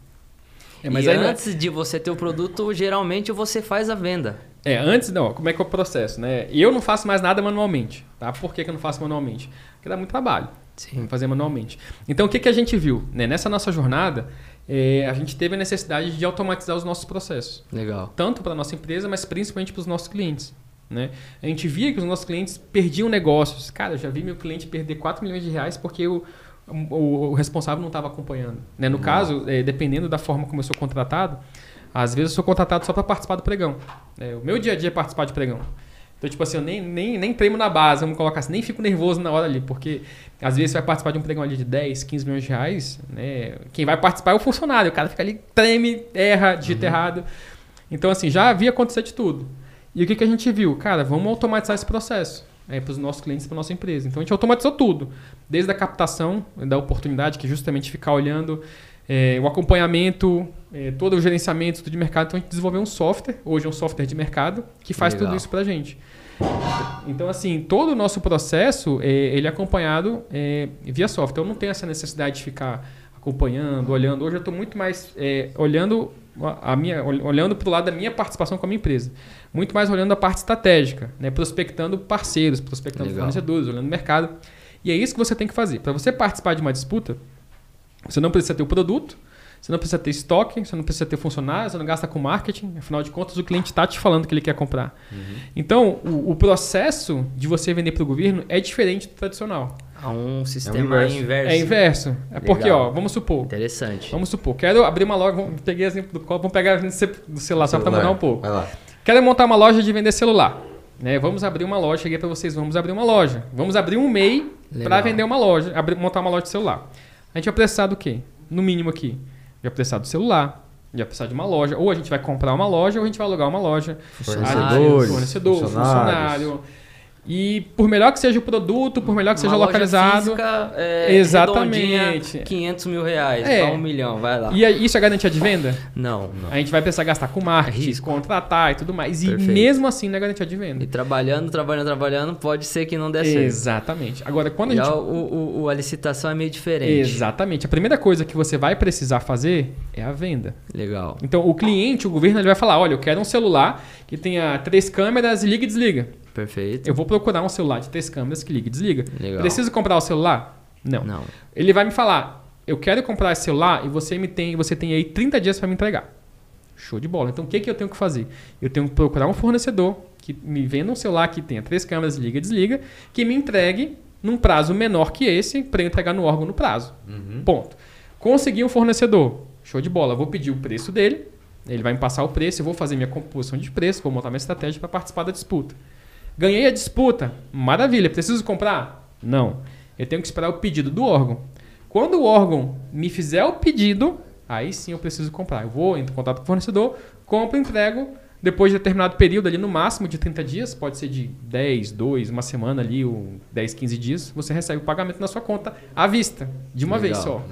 É, mas e aí, antes de você ter o produto, geralmente você faz a venda. É, antes não, como é que é o processo, né? Eu não faço mais nada manualmente, tá? Por que, que eu não faço manualmente? Porque dá muito trabalho. Sim. Fazer manualmente. Então, o que, que a gente viu? Né? Nessa nossa jornada, é, a gente teve a necessidade de automatizar os nossos processos. Legal. Tanto para a nossa empresa, mas principalmente para os nossos clientes. Né? A gente via que os nossos clientes perdiam negócios. Cara, eu já vi meu cliente perder 4 milhões de reais porque o, o, o responsável não estava acompanhando. Né? No caso, é, dependendo da forma como eu sou contratado, às vezes eu sou contratado só para participar do pregão. É, o meu dia a dia é participar de pregão. Então, tipo assim, eu nem, nem, nem tremo na base, vamos colocar assim, nem fico nervoso na hora ali, porque às vezes você vai participar de um pregão ali de 10, 15 milhões de reais, né? Quem vai participar é o funcionário, o cara fica ali, treme, erra, digita uhum. errado. Então, assim, já havia acontecido de tudo. E o que, que a gente viu? Cara, vamos automatizar esse processo é, para os nossos clientes, para nossa empresa. Então a gente automatizou tudo, desde a captação da oportunidade, que é justamente ficar olhando é, o acompanhamento, é, todo o gerenciamento tudo de mercado. Então a gente desenvolveu um software, hoje é um software de mercado, que faz Legal. tudo isso para a gente. Então, assim, todo o nosso processo, é, ele é acompanhado via software. Eu não tenho essa necessidade de ficar acompanhando, olhando. Hoje eu estou muito mais olhando a minha, olhando para o lado da minha participação com a minha empresa. Muito mais olhando a parte estratégica, né? prospectando parceiros, prospectando Legal. fornecedores, olhando o mercado. E é isso que você tem que fazer. Para você participar de uma disputa, você não precisa ter o produto, você não precisa ter estoque, você não precisa ter funcionários, você não gasta com marketing. Afinal de contas, o cliente está te falando que ele quer comprar. Uhum. Então, o, o, processo de você vender para o governo é diferente do tradicional. Há um sistema é inverso. É inverso. É porque, ó, vamos supor. Interessante. Vamos supor, quero abrir uma loja. Vamos, peguei exemplo do copo, vamos pegar do celular só para mudar um pouco. Quero montar uma loja de vender celular. Né? Vamos abrir uma loja. Cheguei para vocês, vamos abrir uma loja. Vamos abrir um MEI para vender uma loja, abrir, montar uma loja de celular. A gente vai precisar do quê? No mínimo aqui. Vai precisar do celular, vai precisar de uma loja. Ou a gente vai comprar uma loja ou a gente vai alugar uma loja. Fornecedores, fornecedor, funcionário. E por melhor que seja o produto, por melhor que Uma seja localizado. Física, é, exatamente. 500 mil reais, é. um milhão, vai lá. E isso é garantia de venda? Não, não. A gente vai precisar gastar com marketing, é contratar e tudo mais. E Perfeito. mesmo assim não é garantia de venda. E trabalhando, trabalhando, trabalhando, pode ser que não dê certo. Exatamente. Agora, quando e a gente. O, o, a licitação é meio diferente. Exatamente. A primeira coisa que você vai precisar fazer é a venda. Legal. Então, o cliente, o governo, ele vai falar: olha, eu quero um celular que tenha três câmeras, liga e desliga. Perfeito. Eu vou procurar um celular de três câmeras que liga e desliga. Legal. Preciso comprar o celular? Não. Não. Ele vai me falar, eu quero comprar esse celular e você me tem, você tem aí 30 dias para me entregar. Show de bola. Então o que, que eu tenho que fazer? Eu tenho que procurar um fornecedor que me venda um celular que tenha três câmeras, liga e desliga, que me entregue num prazo menor que esse para eu entregar no órgão no prazo. Uhum. Ponto. Consegui um fornecedor. Show de bola. Vou pedir o preço dele. Ele vai me passar o preço, eu vou fazer minha composição de preço, vou montar minha estratégia para participar da disputa. Ganhei a disputa. Maravilha. Preciso comprar? Não. Eu tenho que esperar o pedido do órgão. Quando o órgão me fizer o pedido, aí sim eu preciso comprar. Eu vou, entro em contato com o fornecedor, compro, entrego. Depois de determinado período ali, no máximo de 30 dias, pode ser de 10, 2, uma semana ali, ou 10, 15 dias, você recebe o pagamento na sua conta à vista, de uma Legal. vez só.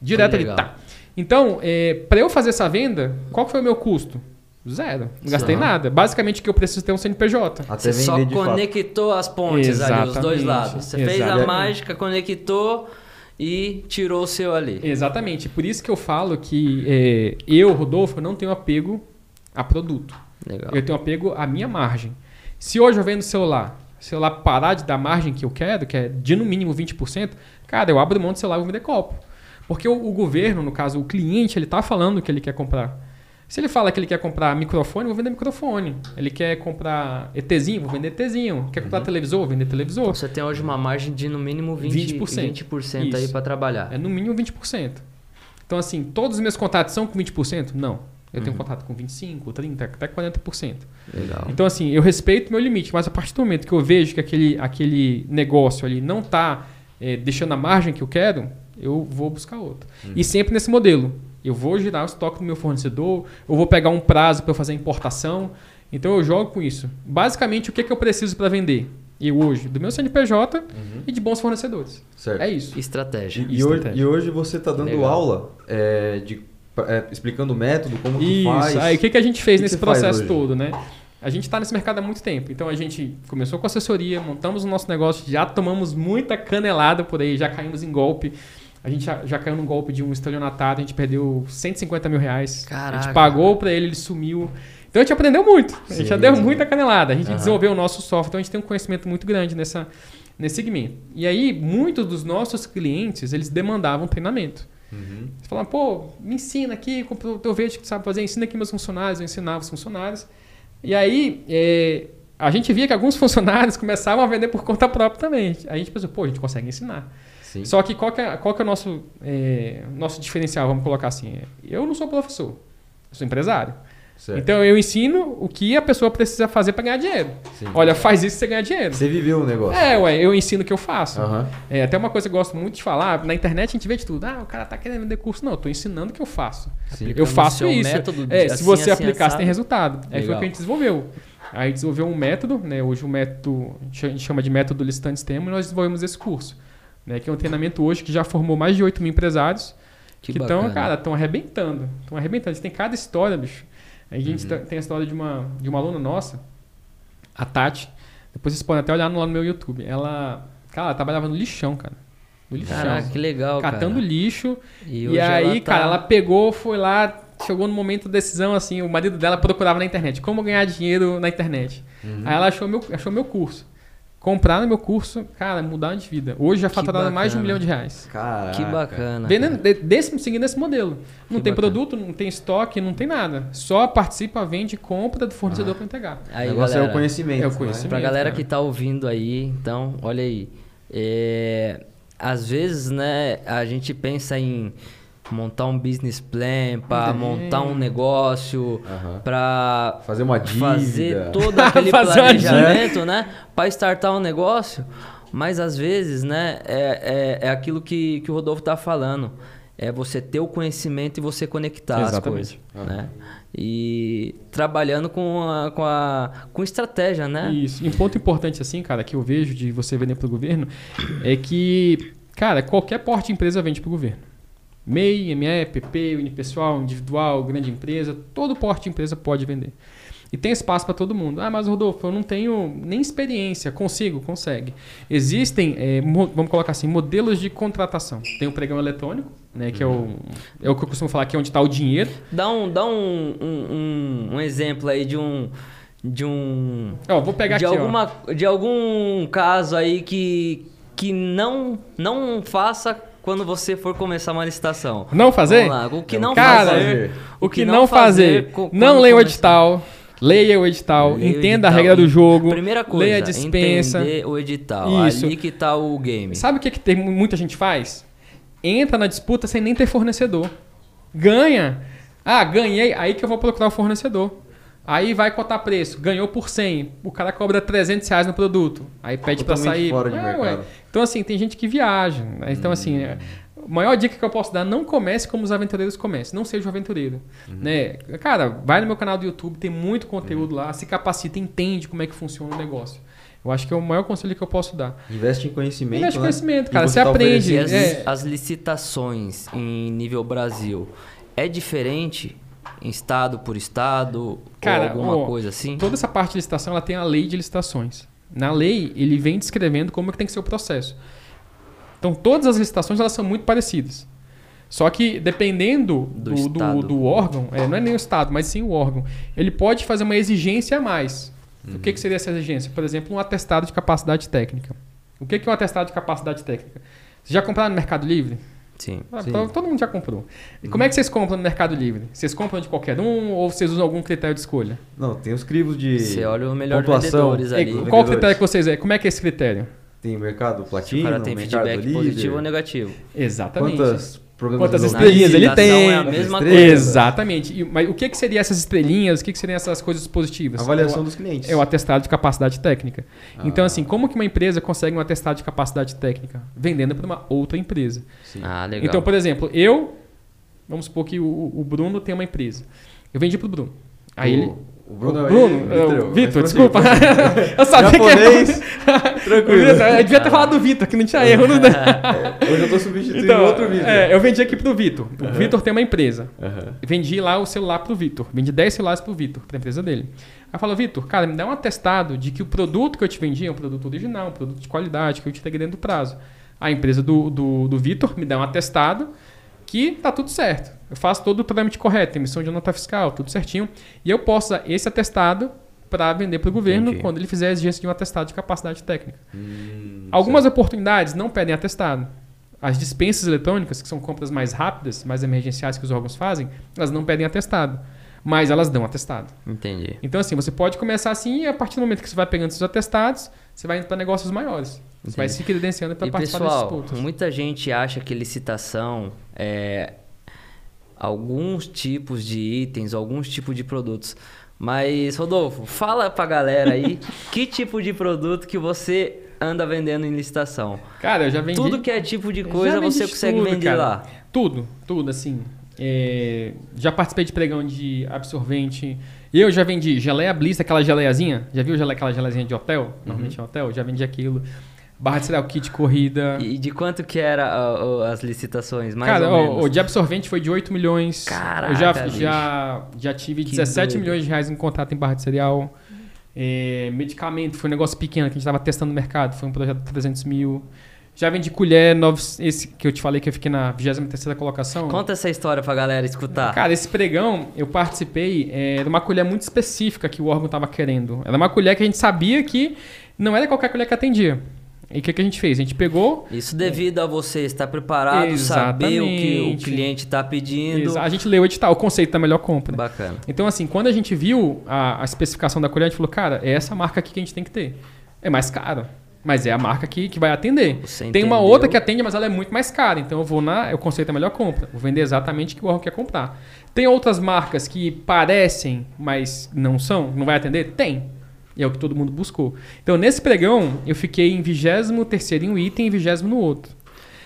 Direto ali. Tá. Então, é, para eu fazer essa venda, qual foi o meu custo? Zero. Não gastei nada. Basicamente o que eu preciso ter um CNPJ. Até Você só conectou fato. as pontes Exatamente. ali, os dois lados. Você Exatamente. fez a mágica, conectou e tirou o seu ali. Exatamente. Por isso que eu falo que é, eu, Rodolfo, não tenho apego a produto. Legal. Eu tenho apego à minha margem. Se hoje eu vendo celular, celular parar de dar margem que eu quero, que é de no mínimo 20%, cara, eu abro mão do celular e vou vender copo. Porque o, o governo, no caso, o cliente, ele está falando que ele quer comprar. Se ele fala que ele quer comprar microfone, vou vender microfone. Ele quer comprar ETzinho, vou vender ETzinho. Quer comprar uhum. televisor, vou vender televisor. Então, você tem hoje uma margem de no mínimo 20%, 20%, 20 aí para trabalhar. É no mínimo 20%. Então, assim, todos os meus contatos são com 20%? Não. Eu uhum. tenho contato com 25%, 30%, até 40%. Legal. Então, assim, eu respeito meu limite, mas a partir do momento que eu vejo que aquele, aquele negócio ali não está é, deixando a margem que eu quero, eu vou buscar outro. Uhum. E sempre nesse modelo. Eu vou girar o estoque do meu fornecedor, eu vou pegar um prazo para fazer importação. Então eu jogo com isso. Basicamente, o que, é que eu preciso para vender? Eu hoje, do meu CNPJ uhum. e de bons fornecedores. Certo. É isso. Estratégia. E, e, Hoje, e hoje, você está dando Legal. aula é, de, é, explicando o método, como isso. que faz. Aí o que, que a gente fez que nesse que processo todo, né? A gente está nesse mercado há muito tempo. Então a gente começou com assessoria, montamos o nosso negócio, já tomamos muita canelada por aí, já caímos em golpe. A gente já, já caiu num golpe de um estelionatário, a gente perdeu 150 mil reais. Caraca. A gente pagou para ele, ele sumiu. Então a gente aprendeu muito. A gente sim, já deu sim. muita canelada. A gente uhum. desenvolveu o nosso software, então a gente tem um conhecimento muito grande nessa, nesse segmento. E aí, muitos dos nossos clientes, eles demandavam treinamento. Uhum. Eles falavam, pô, me ensina aqui, eu vejo que sabe fazer, ensina aqui meus funcionários, eu ensinava os funcionários. E aí, é, a gente via que alguns funcionários começavam a vender por conta própria também. Aí a gente pensou, pô, a gente consegue ensinar. Sim. Só que qual que é, qual que é o nosso, é, nosso diferencial, vamos colocar assim? Eu não sou professor, eu sou empresário. Certo. Então eu ensino o que a pessoa precisa fazer para ganhar dinheiro. Sim. Olha, faz isso e você ganha dinheiro. Você viveu o negócio. É, ué, eu ensino o que eu faço. Uhum. É, até uma coisa que eu gosto muito de falar, na internet a gente vê de tudo. Ah, o cara tá querendo vender curso. Não, eu tô ensinando o que eu faço. Sim. Eu faço isso. É, se assim, você assim, aplicar, você tem resultado. Aí foi o que a gente desenvolveu. Aí desenvolveu um método, né? Hoje o método, a gente chama de método Listante Sistema, e nós desenvolvemos esse curso. Né, que é um treinamento hoje que já formou mais de 8 mil empresários que estão, cara, estão arrebentando. Estão arrebentando. Eles têm cada história, bicho. A gente uhum. tem a história de uma, de uma aluna nossa, a Tati. Depois vocês podem até olhar no, no meu YouTube. Ela, cara, ela trabalhava no lixão, cara. No lixão. Caraca, que legal, Catando cara. lixo. E, e aí, ela tá... cara, ela pegou, foi lá, chegou no momento da decisão, assim, o marido dela procurava na internet. Como ganhar dinheiro na internet. Uhum. Aí ela achou meu, achou meu curso compraram meu curso, cara, mudar de vida. Hoje já faturaram mais de um milhão de reais. Caraca. Que bacana. Vendendo, desse, seguindo esse modelo. Não que tem bacana. produto, não tem estoque, não tem nada. Só participa, vende, compra do fornecedor ah. para entregar. Aí, o negócio galera, é o conhecimento. É o conhecimento. Né? Pra galera cara. que tá ouvindo aí, então, olha aí. É, às vezes, né, a gente pensa em montar um business plan, para montar um negócio, uhum. para fazer uma dívida, fazer todo aquele planejamento, né? Para startar um negócio. Mas às vezes, né, é, é, é aquilo que, que o Rodolfo está falando. É você ter o conhecimento e você conectar Exatamente. as coisas. Uhum. Né? E trabalhando com a, com a com estratégia, né? Isso. E um ponto importante, assim, cara, que eu vejo de você vender para o governo é que, cara, qualquer porte de empresa vende para o governo. MEI, ME, PP, unipessoal, individual, grande empresa, todo porte de empresa pode vender. E tem espaço para todo mundo. Ah, mas Rodolfo, eu não tenho nem experiência. Consigo? Consegue. Existem, é, vamos colocar assim, modelos de contratação. Tem o pregão eletrônico, né, que uhum. é, o, é o que eu costumo falar que é onde está o dinheiro. Dá um, dá um, um, um exemplo aí de um de um oh, vou pegar de aqui, alguma ó. de algum caso aí que que não não faça quando você for começar uma licitação? Não fazer? Lá, o que não Cara, fazer. O que, não fazer. fazer não leia o edital. Leia o edital, leia entenda o edital. a regra do jogo. Primeira coisa, leia a dispensa. entender o edital. Isso. Ali que tá o game. Sabe o que, que tem, muita gente faz? Entra na disputa sem nem ter fornecedor. Ganha. Ah, ganhei. Aí que eu vou procurar o fornecedor. Aí vai cotar preço, ganhou por 100, o cara cobra 300 reais no produto, aí pede para sair. Fora de é, então assim, tem gente que viaja. Né? Então assim, hum. assim, a maior dica que eu posso dar, não comece como os aventureiros começam, não seja um aventureiro. Uhum. Né? Cara, vai no meu canal do YouTube, tem muito conteúdo uhum. lá, se capacita, entende como é que funciona o negócio. Eu acho que é o maior conselho que eu posso dar. Investe em conhecimento. Investe em né? conhecimento, cara. Você, você tá aprende. As, é... as licitações em nível Brasil é diferente em estado por estado Cara, ou alguma ó, coisa assim? Toda essa parte de licitação ela tem a lei de licitações. Na lei, ele vem descrevendo como é que tem que ser o processo. Então, todas as licitações elas são muito parecidas. Só que, dependendo do, do, do, do órgão, é, não é nem o Estado, mas sim o órgão, ele pode fazer uma exigência a mais. Uhum. O que, que seria essa exigência? Por exemplo, um atestado de capacidade técnica. O que, que é um atestado de capacidade técnica? Você já compraram no Mercado Livre? Sim. Ah, sim. Todo mundo já comprou. E como é que vocês compram no Mercado Livre? Vocês compram de qualquer um ou vocês usam algum critério de escolha? Não, tem os crivos de Você olha o melhor pontuação. vendedores ali. E qual o critério que vocês é? Como é que é esse critério? Tem mercado platino, o cara tem feedback livre. positivo ou negativo. Exatamente. Quantas quantas estrelinhas ele tem. É a mesma coisa. Exatamente. E, mas o que, que seriam essas estrelinhas? O que, que seriam essas coisas positivas? Avaliação o, dos clientes. É o atestado de capacidade técnica. Ah. Então, assim, como que uma empresa consegue um atestado de capacidade técnica? Vendendo para uma outra empresa. Sim. Ah, legal. Então, por exemplo, eu... Vamos supor que o, o Bruno tem uma empresa. Eu vendi para o Bruno. Aí o... ele o Bruno, Bruno é, Vitor, desculpa. eu sabia Japonês, que era. Tranquilo. Vitor, eu devia ter falado do Vitor, que não tinha erro. Né? É, hoje eu tô substituindo então, outro Vitor. É, eu vendi aqui pro Vitor. O uhum. Vitor tem uma empresa. Uhum. Vendi lá o celular pro Vitor. Vendi 10 celulares pro Vitor, pra empresa dele. Aí falou, Vitor, cara, me dá um atestado de que o produto que eu te vendi é um produto original, um produto de qualidade, que eu te entreguei dentro do prazo. A empresa do, do, do Vitor me dá um atestado que tá tudo certo. Eu faço todo o trâmite correto, emissão de nota fiscal, tudo certinho. E eu posso usar esse atestado para vender para o governo Entendi. quando ele fizer a exigência de um atestado de capacidade técnica. Hum, Algumas certo. oportunidades não pedem atestado. As dispensas eletrônicas, que são compras mais rápidas, mais emergenciais que os órgãos fazem, elas não pedem atestado. Mas elas dão atestado. Entendi. Então, assim, você pode começar assim e a partir do momento que você vai pegando seus atestados, você vai indo para negócios maiores. Você vai se credenciando para participar pessoal, desses pontos. muita gente acha que licitação é alguns tipos de itens, alguns tipos de produtos. Mas, Rodolfo, fala pra galera aí que tipo de produto que você anda vendendo em licitação. Cara, eu já vendi. Tudo que é tipo de coisa você consegue tudo, vender cara. lá. Tudo, tudo, assim. É, já participei de pregão de absorvente. Eu já vendi geleia bliss, aquela geleiazinha. Já viu aquela geleiazinha de hotel? Normalmente uhum. em hotel. Já vendi aquilo. Barra de cereal, kit corrida. E de quanto que era uh, as licitações? Mais Cara, ou menos? o de absorvente foi de 8 milhões. Caraca, Eu já, já, já tive que 17 doido. milhões de reais em contrato em barra de cereal. É, medicamento foi um negócio pequeno que a gente estava testando no mercado. Foi um projeto de 300 mil. Já vendi colher, novos, esse que eu te falei que eu fiquei na 23 colocação. Conta essa história pra galera escutar. Cara, esse pregão eu participei, é, era uma colher muito específica que o órgão estava querendo. Era uma colher que a gente sabia que não era qualquer colher que atendia. E o que, que, a gente fez? A gente pegou. Isso devido a você estar preparado, Exatamente. saber o que o cliente está pedindo. Exa a gente leu o edital, o conceito da melhor compra. Bacana. Então, assim, quando a gente viu a, a especificação da colher, a gente falou, cara, é essa marca aqui que a gente tem que ter. É mais caro. Mas é a marca que, que vai atender. Você tem uma outra que atende, mas ela é muito mais cara. Então eu vou na. O conceito da melhor compra. Vou vender exatamente o que o órgão quer comprar. Tem outras marcas que parecem, mas não são? Não vai atender? Tem. E é o que todo mundo buscou. Então, nesse pregão, eu fiquei em 23 em um item e 20 no outro.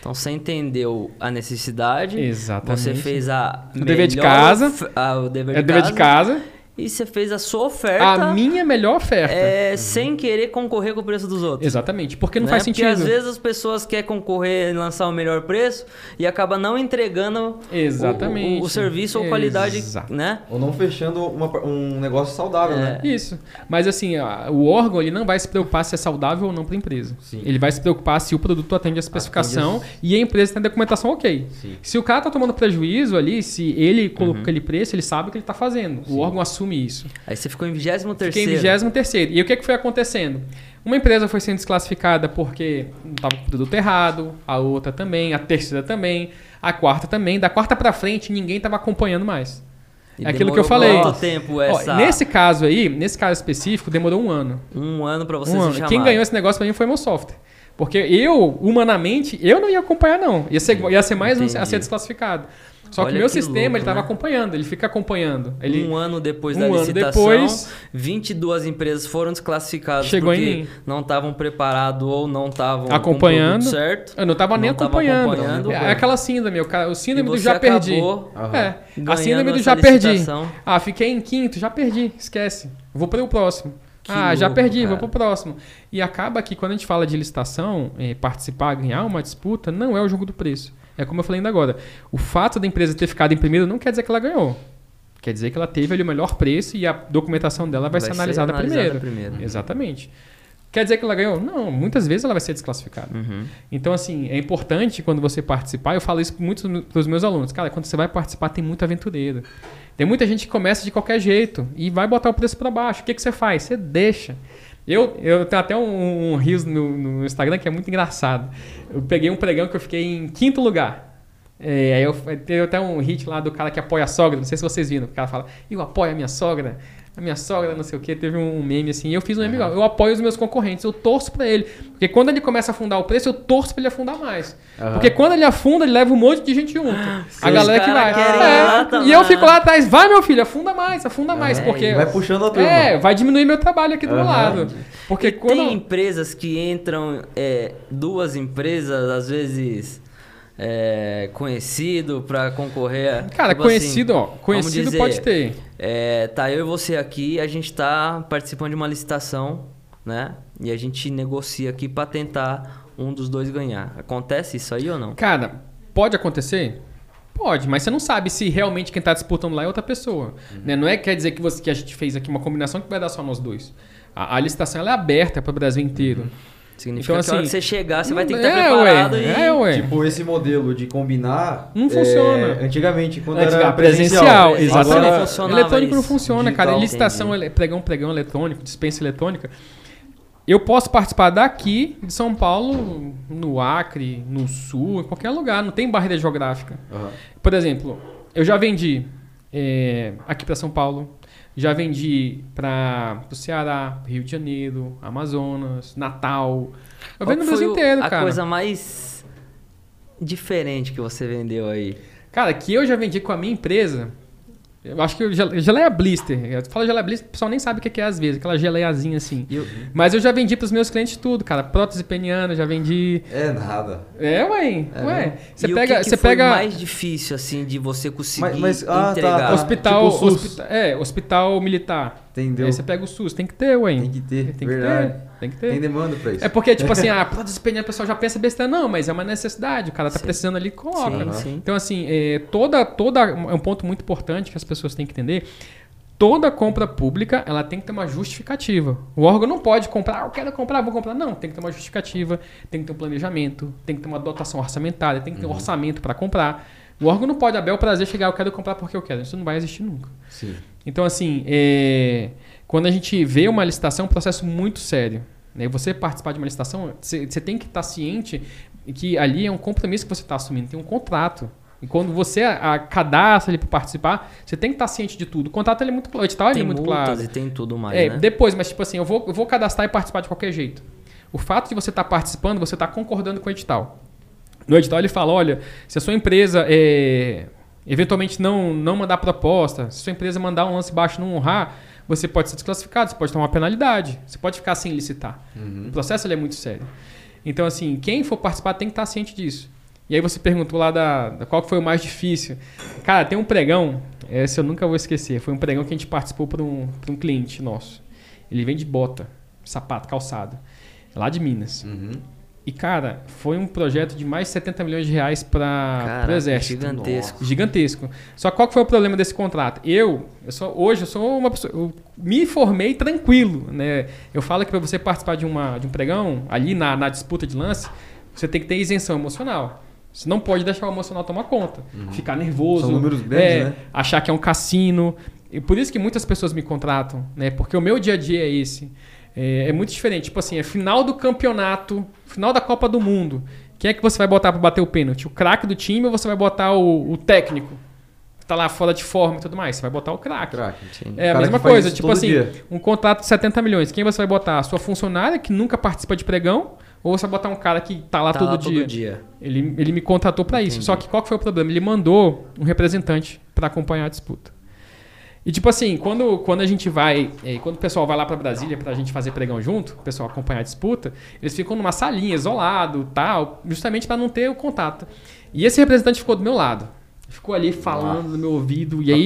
Então, você entendeu a necessidade. Exatamente. Você fez a. O dever de casa. A, o dever é de, dever casa, de casa e você fez a sua oferta. A minha melhor oferta. É, uhum. Sem querer concorrer com o preço dos outros. Exatamente. Porque não né? faz sentido. Porque às vezes as pessoas querem concorrer e lançar o melhor preço e acaba não entregando Exatamente. O, o, o serviço ou qualidade. Exato. Né? Ou não fechando uma, um negócio saudável, é. né? Isso. Mas assim, o órgão ele não vai se preocupar se é saudável ou não para a empresa. Sim. Ele vai se preocupar se o produto atende a especificação atende e a empresa tem a documentação ok. Sim. Se o cara está tomando prejuízo ali, se ele colocou uhum. aquele preço, ele sabe o que ele está fazendo. Sim. O órgão assume isso. Aí você ficou em 23 Fiquei em 23 E o que, que foi acontecendo? Uma empresa foi sendo desclassificada porque estava com o produto errado, a outra também, a terceira também, a quarta também. Da quarta para frente, ninguém estava acompanhando mais. E é aquilo que eu falei. Quanto tempo essa... Ó, nesse caso aí, nesse caso específico, demorou um ano. Um ano para você um ano. Quem ganhou esse negócio para mim foi meu software. Porque eu, humanamente, eu não ia acompanhar, não. Ia ser, ia ser mais Entendi. um a ser desclassificado. Só Olha que o meu que sistema louco, ele estava né? acompanhando, ele fica acompanhando. Ele, um ano depois um da licitação, depois, 22 empresas foram desclassificadas chegou porque em... não estavam preparados ou não estavam acompanhando certo. Eu não estava nem acompanhando. acompanhando. É, aquela síndrome, o síndrome do já perdi. É, a síndrome do já licitação. perdi. Ah, fiquei em quinto, já perdi, esquece. Vou para o próximo. Que ah, louco, já perdi, cara. vou pro próximo. E acaba que quando a gente fala de licitação, eh, participar, ganhar uma disputa, não é o jogo do preço. É como eu falei ainda agora. O fato da empresa ter ficado em primeiro não quer dizer que ela ganhou. Quer dizer que ela teve ali o melhor preço e a documentação dela vai, vai ser, analisada, ser analisada primeiro. primeiro. Exatamente. Quer dizer que ela ganhou? Não, muitas vezes ela vai ser desclassificada. Uhum. Então, assim, é importante quando você participar, eu falo isso muito para os meus alunos. Cara, quando você vai participar, tem muito aventureiro. Tem muita gente que começa de qualquer jeito e vai botar o preço para baixo. O que, que você faz? Você deixa. Eu, eu tenho até um, um riso no, no, Instagram que é muito engraçado. Eu peguei um pregão que eu fiquei em quinto lugar. É, aí eu tenho até um hit lá do cara que apoia a sogra. Não sei se vocês viram. O cara fala, eu apoio a minha sogra. A minha sogra, não sei o que, teve um meme assim. Eu fiz um meme igual. Eu apoio os meus concorrentes, eu torço pra ele. Porque quando ele começa a afundar o preço, eu torço pra ele afundar mais. Aham. Porque quando ele afunda, ele leva um monte de gente junto. a Os galera que vai. É, e eu fico lá atrás, vai meu filho, afunda mais, afunda mais. É, porque. Vai puxando a turma. É, vai diminuir meu trabalho aqui do meu Aham. lado. Porque quando. Tem empresas que entram, é, duas empresas, às vezes é, conhecido pra concorrer. a- Cara, tipo conhecido, assim, ó. Conhecido dizer, pode ter. É, tá eu e você aqui, a gente tá participando de uma licitação, né? E a gente negocia aqui pra tentar um dos dois ganhar. Acontece isso aí ou não? Cara, pode acontecer? Pode, mas você não sabe se realmente quem tá disputando lá é outra pessoa. Né? Não é que quer dizer que, você, que a gente fez aqui uma combinação que vai dar só nós dois. A, a licitação é aberta para o Brasil inteiro. Significa Então, que a hora assim, que você chegar, você vai ter que é, estar preparado ué, e... É, ué. Tipo, esse modelo de combinar. Não é, funciona. antigamente, quando Antes, era presencial, presencial. exatamente. Agora Eletrônico não funciona, cara. Digital, Licitação, entendi. ele- pregão, pregão eletrônico, dispensa eletrônica. Eu posso participar daqui, de São Paulo, no Acre, no Sul, em qualquer lugar. Não tem barreira geográfica. Aham. Por exemplo, eu já vendi é, aqui para São Paulo, já vendi para o Ceará, Rio de Janeiro, Amazonas, Natal. Eu vendo no Brasil inteiro, a cara. coisa mais diferente que você vendeu aí? Cara, que eu já vendi com a minha empresa. Eu acho que geleia blister. Eu falo geleia blister, o pessoal nem sabe o que é às vezes, aquela geleiazinha assim. Eu- Mas eu já vendi pros meus clientes tudo, cara. Prótese peniana, já vendi. É nada. É, ué. É ué. Você pega. o que, que você pega. mais difícil, assim, de você conseguir Mas- mas- ah, tá, entregar? tá. Hospital, Tipo hospita- é, hospital militar. Entendeu? Aí você pega o SUS, tem que ter, ué. Tem que ter, Tem que verdade. ter. Tem que ter. Tem demanda pra isso. É porque, tipo assim, a prótese peniana, o pessoal já pensa besteira. Não, mas é uma necessidade. O cara tá Sim. precisando ali, coloca. Sim, né? sim. Então, assim, é, toda, toda. É um ponto muito importante que as pessoas têm que entender. Toda compra pública, ela tem que ter uma justificativa. O órgão não pode comprar, ah, eu quero comprar, vou comprar. Não, tem que ter uma justificativa, tem que ter um planejamento, tem que ter uma dotação orçamentária, tem que ter um orçamento para comprar. O órgão não pode, a bel prazer, chegar, eu quero comprar porque eu quero. Isso não vai existir nunca. Sim. Então, assim, é, quando a gente vê uma licitação, é um processo muito sério. Né? Você participar de uma licitação, você você tem que estar ciente que ali é um compromisso que você está assumindo, tem um contrato. E quando você a, a cadastra ali para participar, você tem que estar ciente de tudo. O contrato ele é muito claro, o edital tem é muito claro. e tem tudo mais, É, né? depois, mas tipo assim, eu vou, eu vou cadastrar e participar de qualquer jeito. O fato de você estar participando, você está concordando com o edital. No edital ele fala, olha, se a sua empresa é, eventualmente não, não mandar proposta, se a sua empresa mandar um lance baixo não honrar, você pode ser desclassificado, você pode tomar uma penalidade, você pode ficar sem licitar. O processo é muito sério. Então, assim, quem for participar tem que estar ciente disso. E aí você perguntou lá da, da qual foi o mais difícil. Cara, tem um pregão, esse eu nunca vou esquecer. Foi um pregão que a gente participou para um, pra um cliente nosso. Ele vende bota, sapato, calçado, lá de Minas. Uhum. E, cara, foi um projeto de mais de 70 milhões de reais para o Exército. gigantesco. Gigantesco. Só qual que foi o problema desse contrato? Eu, eu sou, hoje, eu sou uma pessoa. Eu me formei tranquilo. Né? Eu falo que para você participar de, uma, de um pregão, ali na, na disputa de lance, você tem que ter isenção emocional. Você não pode deixar o emocional tomar conta. Ficar nervoso. São números grandes, é, né? Achar que é um cassino. E por isso que muitas pessoas me contratam, né? Porque o meu dia a dia é esse. É, é muito diferente. Tipo assim, é final do campeonato, final da Copa do Mundo. Quem é que você vai botar para bater o pênalti? O craque do time ou você vai botar o, o técnico? Tá lá fora de forma e tudo mais. Você vai botar o craque. É a mesma coisa. Tipo assim, dia. um contrato de 70 milhões. Quem você vai botar? A sua funcionária que nunca participa de pregão? Ou você vai botar um cara que tá lá, Tá todo, lá dia? todo dia. Ele, ele me contratou para isso. Só que qual que foi o problema? Ele mandou um representante para acompanhar a disputa. E tipo assim, quando, quando a gente vai, eh, quando o pessoal vai lá para Brasília pra gente fazer pregão junto, o pessoal acompanhar a disputa, eles ficam numa salinha, isolado, tal, justamente para não ter o contato. E esse representante ficou do meu lado. Ficou ali falando no meu ouvido e aí,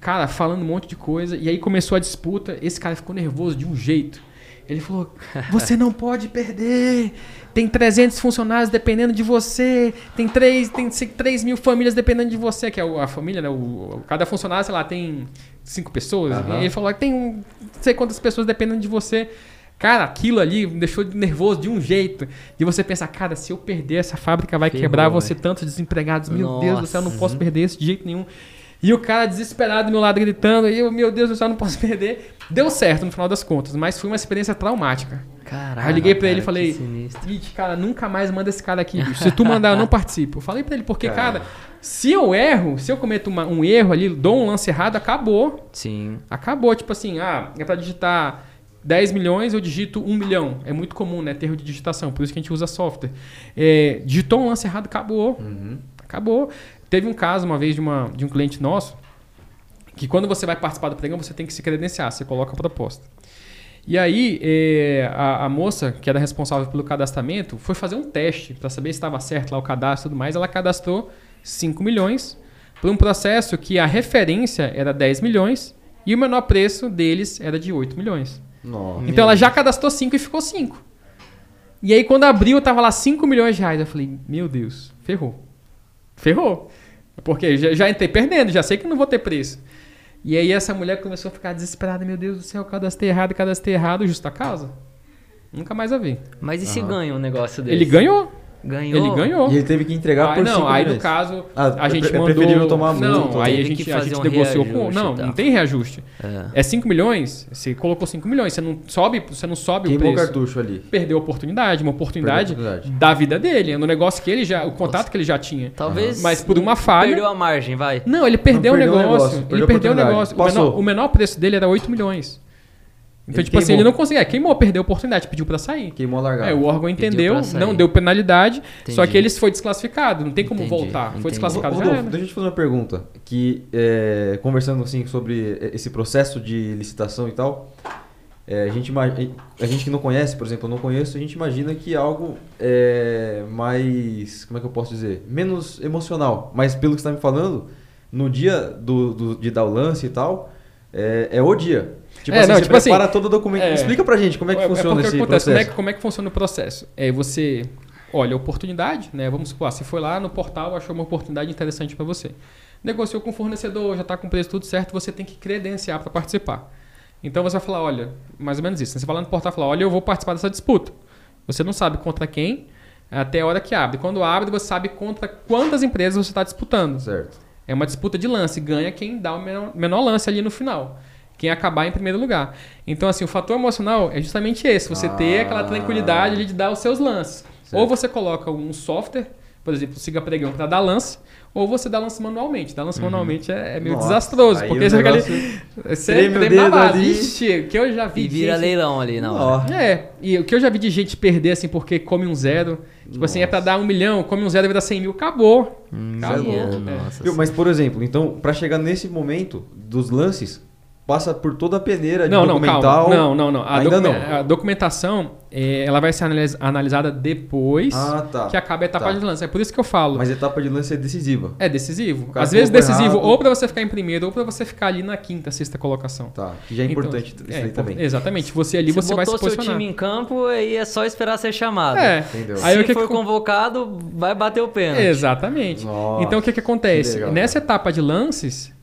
cara, falando um monte de coisa. E aí começou a disputa. Esse cara ficou nervoso de um jeito. Ele falou: Você não pode perder. Tem 300 funcionários dependendo de você. Tem 3, tem 3 mil famílias dependendo de você. Que é a família, né? O, cada funcionário, sei lá, tem 5 pessoas. E ele falou: Tem um, não sei quantas pessoas dependendo de você. Cara, aquilo ali me deixou nervoso de um jeito. De você pensar, cara, se eu perder, essa fábrica vai Ferrou, quebrar, vão né? ser tantos desempregados. Meu Deus do céu, eu não Nossa. posso perder isso de jeito nenhum. E o cara desesperado do meu lado gritando, e eu, meu Deus, eu só não posso perder. Deu certo no final das contas, mas foi uma experiência traumática. Caralho. Aí eu liguei pra ele e cara, falei. Ih, cara, nunca mais manda esse cara aqui, bicho. Se tu mandar, eu não participo. Eu falei pra ele, porque, Cara. cara, se eu erro, se eu cometo uma- um erro ali, dou um lance errado, acabou. Sim. Acabou. Tipo assim, ah, é pra digitar 10 milhões, eu digito 1 milhão. É muito comum, né? Termo de digitação, por isso que a gente usa software. É, digitou um lance errado, acabou. Uhum. Acabou. Teve um caso uma vez de, uma, de um cliente nosso que quando você vai participar do pregão, você tem que se credenciar, você coloca a proposta. E aí, eh, a, a moça, que era responsável pelo cadastramento, foi fazer um teste para saber se estava certo lá o cadastro e tudo mais. Ela cadastrou 5 milhões por um processo que a referência era 10 milhões e o menor preço deles era de 8 milhões. Nossa. Então ela já cadastrou 5 e ficou 5. E aí quando abriu, tava lá 5 milhões de reais. Eu falei, meu Deus, ferrou. Ferrou. Porque já, já entrei perdendo, já sei que não vou ter preço. E aí essa mulher começou a ficar desesperada. Meu Deus do céu, cadastrei errado, cadastrei errado, justa causa. Nunca mais a ver. Mas e se Aham. ganha um negócio desse? Ele ganhou. Ganhou? Ele ganhou. E ele teve que entregar Ah, por não, cinco aí no caso, Ah, a gente é mandou... preferível tomar não, multa. aí a gente, a gente um negociou com... Não, não tem reajuste. É. É 5 milhões, você colocou 5 milhões, você não sobe, você não sobe o Queimou o preço. cartucho ali. Perdeu a oportunidade, uma oportunidade, oportunidade. da vida dele, é no negócio que ele já, o contato que ele já tinha. Talvez. Mas por uma falha- Perdeu a margem, vai. Não, ele perdeu, perdeu o negócio. negócio, ele perdeu o negócio. O menor, o menor preço dele era 8 milhões. Então, Ele tipo assim, queimou. ele não conseguia. Queimou, perdeu a oportunidade, pediu pra sair. Queimou a largada. É, o órgão entendeu, não deu penalidade, só Entendi. que ele foi desclassificado. Não tem como Entendi, voltar. Foi entendi. desclassificado já Rodolfo, era. deixa eu te fazer uma pergunta. Que, é, conversando assim sobre esse processo de licitação e tal, é, a, gente, a gente que não conhece, por exemplo, eu não conheço, a gente imagina que é algo é, mais, como é que eu posso dizer? Menos emocional. Mas pelo que você está me falando, no dia do, do- de dar o lance e tal, é, é o dia. Tipo É, assim, não, você tipo assim, prepara todo o documento. é. Explica pra gente como é que funciona porque esse acontece, processo. Como é, que, como é que funciona o processo? É você olha a oportunidade, né? Vamos supor, você foi lá no portal, achou uma oportunidade interessante para você. Negociou com o fornecedor, já está com o preço tudo certo, você tem que credenciar para participar. Então você vai falar, olha, mais ou menos isso. né? Você vai lá no portal e fala, olha, eu vou participar dessa disputa. Você não sabe contra quem até a hora que abre. Quando abre, você sabe contra quantas empresas você está disputando. Certo. É uma disputa de lance. Ganha quem dá o menor, menor lance ali no final. Quem acabar em primeiro lugar. Então, assim, o fator emocional é justamente esse. Você ter Ah. aquela tranquilidade de dar os seus lances. Certo. Ou você coloca um software, por exemplo, o Siga Pregão para dar lance, ou você dá lance manualmente. Dar lance manualmente é, é meio Uhum. Nossa, desastroso. porque você fica ali... Você treme. Ixi, o que eu já vi E vira gente- leilão ali na hora. É, e o que eu já vi de gente perder, assim, porque come um zero. Tipo assim, é pra dar um milhão, come um zero e vai dar 100 mil, acabou. Hum, Acabou. É. nossa Viu? Mas, por exemplo, então, pra chegar nesse momento dos lances, passa por toda a peneira de Não, não, documental. calma. Não, não, não. A, Ainda documen- não. a documentação, é, ela vai ser analis- analisada depois Ah, tá. que acaba a etapa Tá. de lance. É por isso que eu falo. Mas a etapa de lance é decisiva. É decisivo. Às vezes colocou decisivo errado. ou pra você ficar em primeiro ou pra você ficar ali na quinta, sexta colocação. Tá. Que já é Então, importante isso é, aí também. Exatamente. Você ali, você, você vai se botou seu posicionar. time em campo e é só esperar ser chamado. É. Entendeu? Aí Se o que for que- convocado, vai bater o pênalti. Exatamente. Nossa, então o que, que acontece? que legal, Nessa etapa de lances,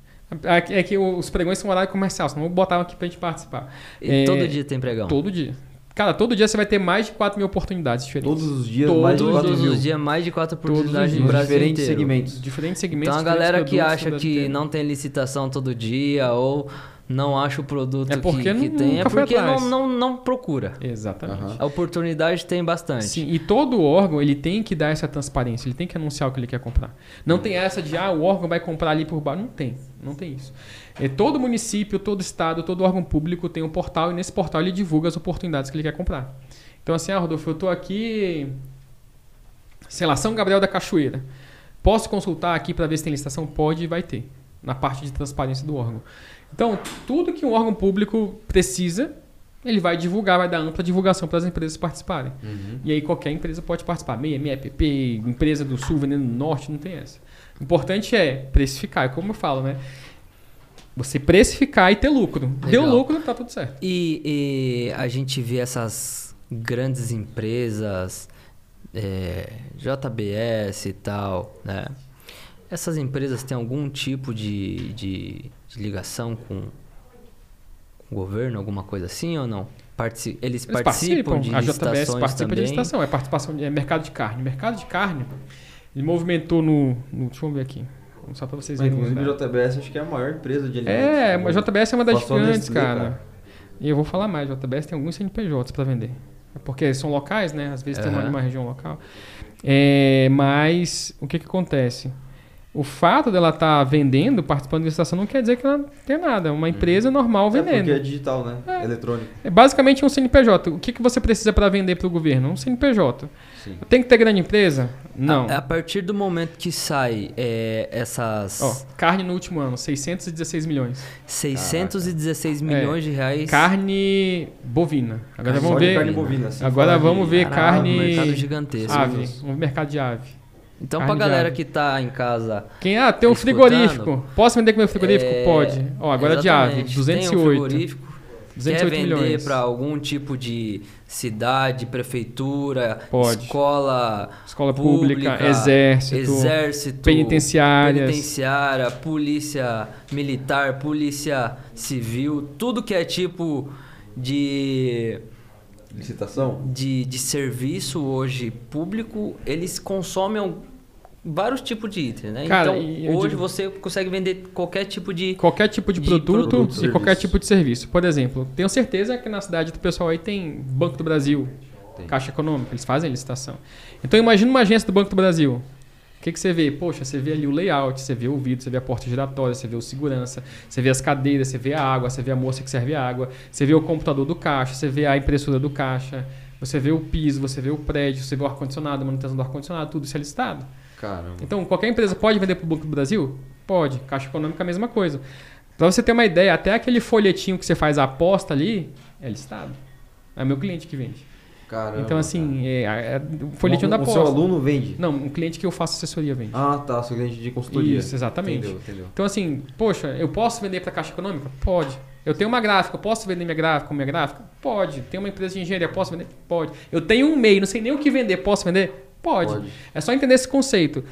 é é que os pregões são horário comercial, senão eu vou botar aqui pra gente participar. E É, todo dia tem pregão. Todo dia. Cara, todo dia você vai ter mais de 4 mil oportunidades diferentes. Todos os dias, Todos mais de os 4 Todos mil. os dias, mais de quatro Todos os oportunidades dias. no Brasil diferentes inteiro. segmentos. Diferentes segmentos. Então a galera que acha que inteiro. não tem licitação todo dia ou não acha o produto É porque que, que tem, é porque não, não, não procura. Exatamente. Aham. A oportunidade tem bastante. Sim, e todo órgão ele tem que dar essa transparência, ele tem que anunciar o que ele quer comprar. Não tem essa de ah, o órgão vai comprar ali por baixo. Não tem, não tem isso. É, todo município, todo estado, todo órgão público tem um portal e nesse portal ele divulga as oportunidades que ele quer comprar. Então assim, ah, Rodolfo, eu tô aqui, sei lá, São Gabriel da Cachoeira. Posso consultar aqui para ver se tem licitação? Pode e vai ter, na parte de transparência do órgão. Então, tudo que um órgão público precisa, ele vai divulgar, vai dar ampla divulgação para as empresas participarem. Uhum. E aí qualquer empresa pode participar. MEI, MEPP, empresa do sul vendendo no norte, não tem essa. O importante é precificar, é como eu falo, né? Você precificar e ter lucro. Deu Legal. lucro, tá tudo certo. E, e a gente vê essas grandes empresas, é, JBS e tal, né? Essas empresas têm algum tipo de, de, de ligação com, o governo, alguma coisa assim ou não? Partici- eles, Eles participam, de a JBS participa também? de licitação, é participação de é mercado de carne. Mercado de carne, ele movimentou no, no- Deixa eu ver aqui. Só para vocês Mas, verem. inclusive, né? a JBS acho que é a maior empresa de alimentos. É, né? a JBS é uma das gigantes, Nestlé, cara. E eu vou falar mais, a JBS tem alguns CNPJs para vender. É Porque são locais, né? Às vezes tem uma, uma região local. É, mas o que que acontece? O fato dela estar vendendo, participando de licitação, não quer dizer que ela não tem nada. É uma empresa normal É porque vendendo. é digital, né? Eletrônico. É basicamente um CNPJ. O que, que você precisa para vender para o governo? Um CNPJ. Sim. Tem que ter grande empresa? Não. A, a partir do momento que sai é, essas Ó, carne no último ano, 616 milhões. 616 milhões de reais. Carne bovina. Agora Só vamos de ver. carne bovina, assim, Agora vamos ver carne. mercado gigantesco. Ave. Ver mercado de ave. Então, Carne pra galera que tá em casa. Quem ah, tem um frigorífico. Posso vender com meu frigorífico? é, Pode. Ó, agora de ave, exatamente, 208. Tem um frigorífico, 208 quer vender milhões. para algum tipo de cidade, prefeitura, Pode. escola, Escola pública, exército, exército, penitenciárias. penitenciária, polícia militar, polícia civil, tudo que é tipo de Licitação? de, de serviço hoje público, eles consomem um- vários tipos de itens, né? Cara, então, e hoje digo- você consegue vender qualquer tipo de... Qualquer tipo de, De produto, produto, e qualquer serviço. tipo de serviço. Por exemplo, tenho certeza que na cidade do pessoal aí tem Banco do Brasil, Tem. Caixa Econômica, eles fazem licitação. Então imagina uma agência do Banco do Brasil. O que, que você vê? Poxa, você vê ali o layout, você vê o vidro, você vê a porta giratória, você vê o segurança, você vê as cadeiras, você vê a água, você vê a moça que serve a água, você vê o computador do caixa, você vê a impressora do caixa, você vê o piso, você vê o prédio, você vê o ar-condicionado, a manutenção do ar-condicionado, tudo isso é listado. Caramba. Então, qualquer empresa pode vender para o Banco do Brasil? Pode. Caixa Econômica é a mesma coisa. Para você ter uma ideia, até aquele folhetinho que você faz a aposta ali é listado. É meu cliente que vende. Caramba. então, assim, é, é, o folhetinho o, da o aposta. seu aluno vende? Não, um cliente que eu faço assessoria vende. Ah, tá. Seu cliente de consultoria. Isso, exatamente. Entendeu, entendeu. Então, assim, poxa, eu posso vender para a Caixa Econômica? Pode. Eu tenho uma gráfica, eu posso vender minha gráfica com minha gráfica? Pode. Tenho uma empresa de engenharia, posso vender? Pode. Eu tenho um MEI, não sei nem o que vender, posso vender? Pode. Pode. É só entender esse conceito.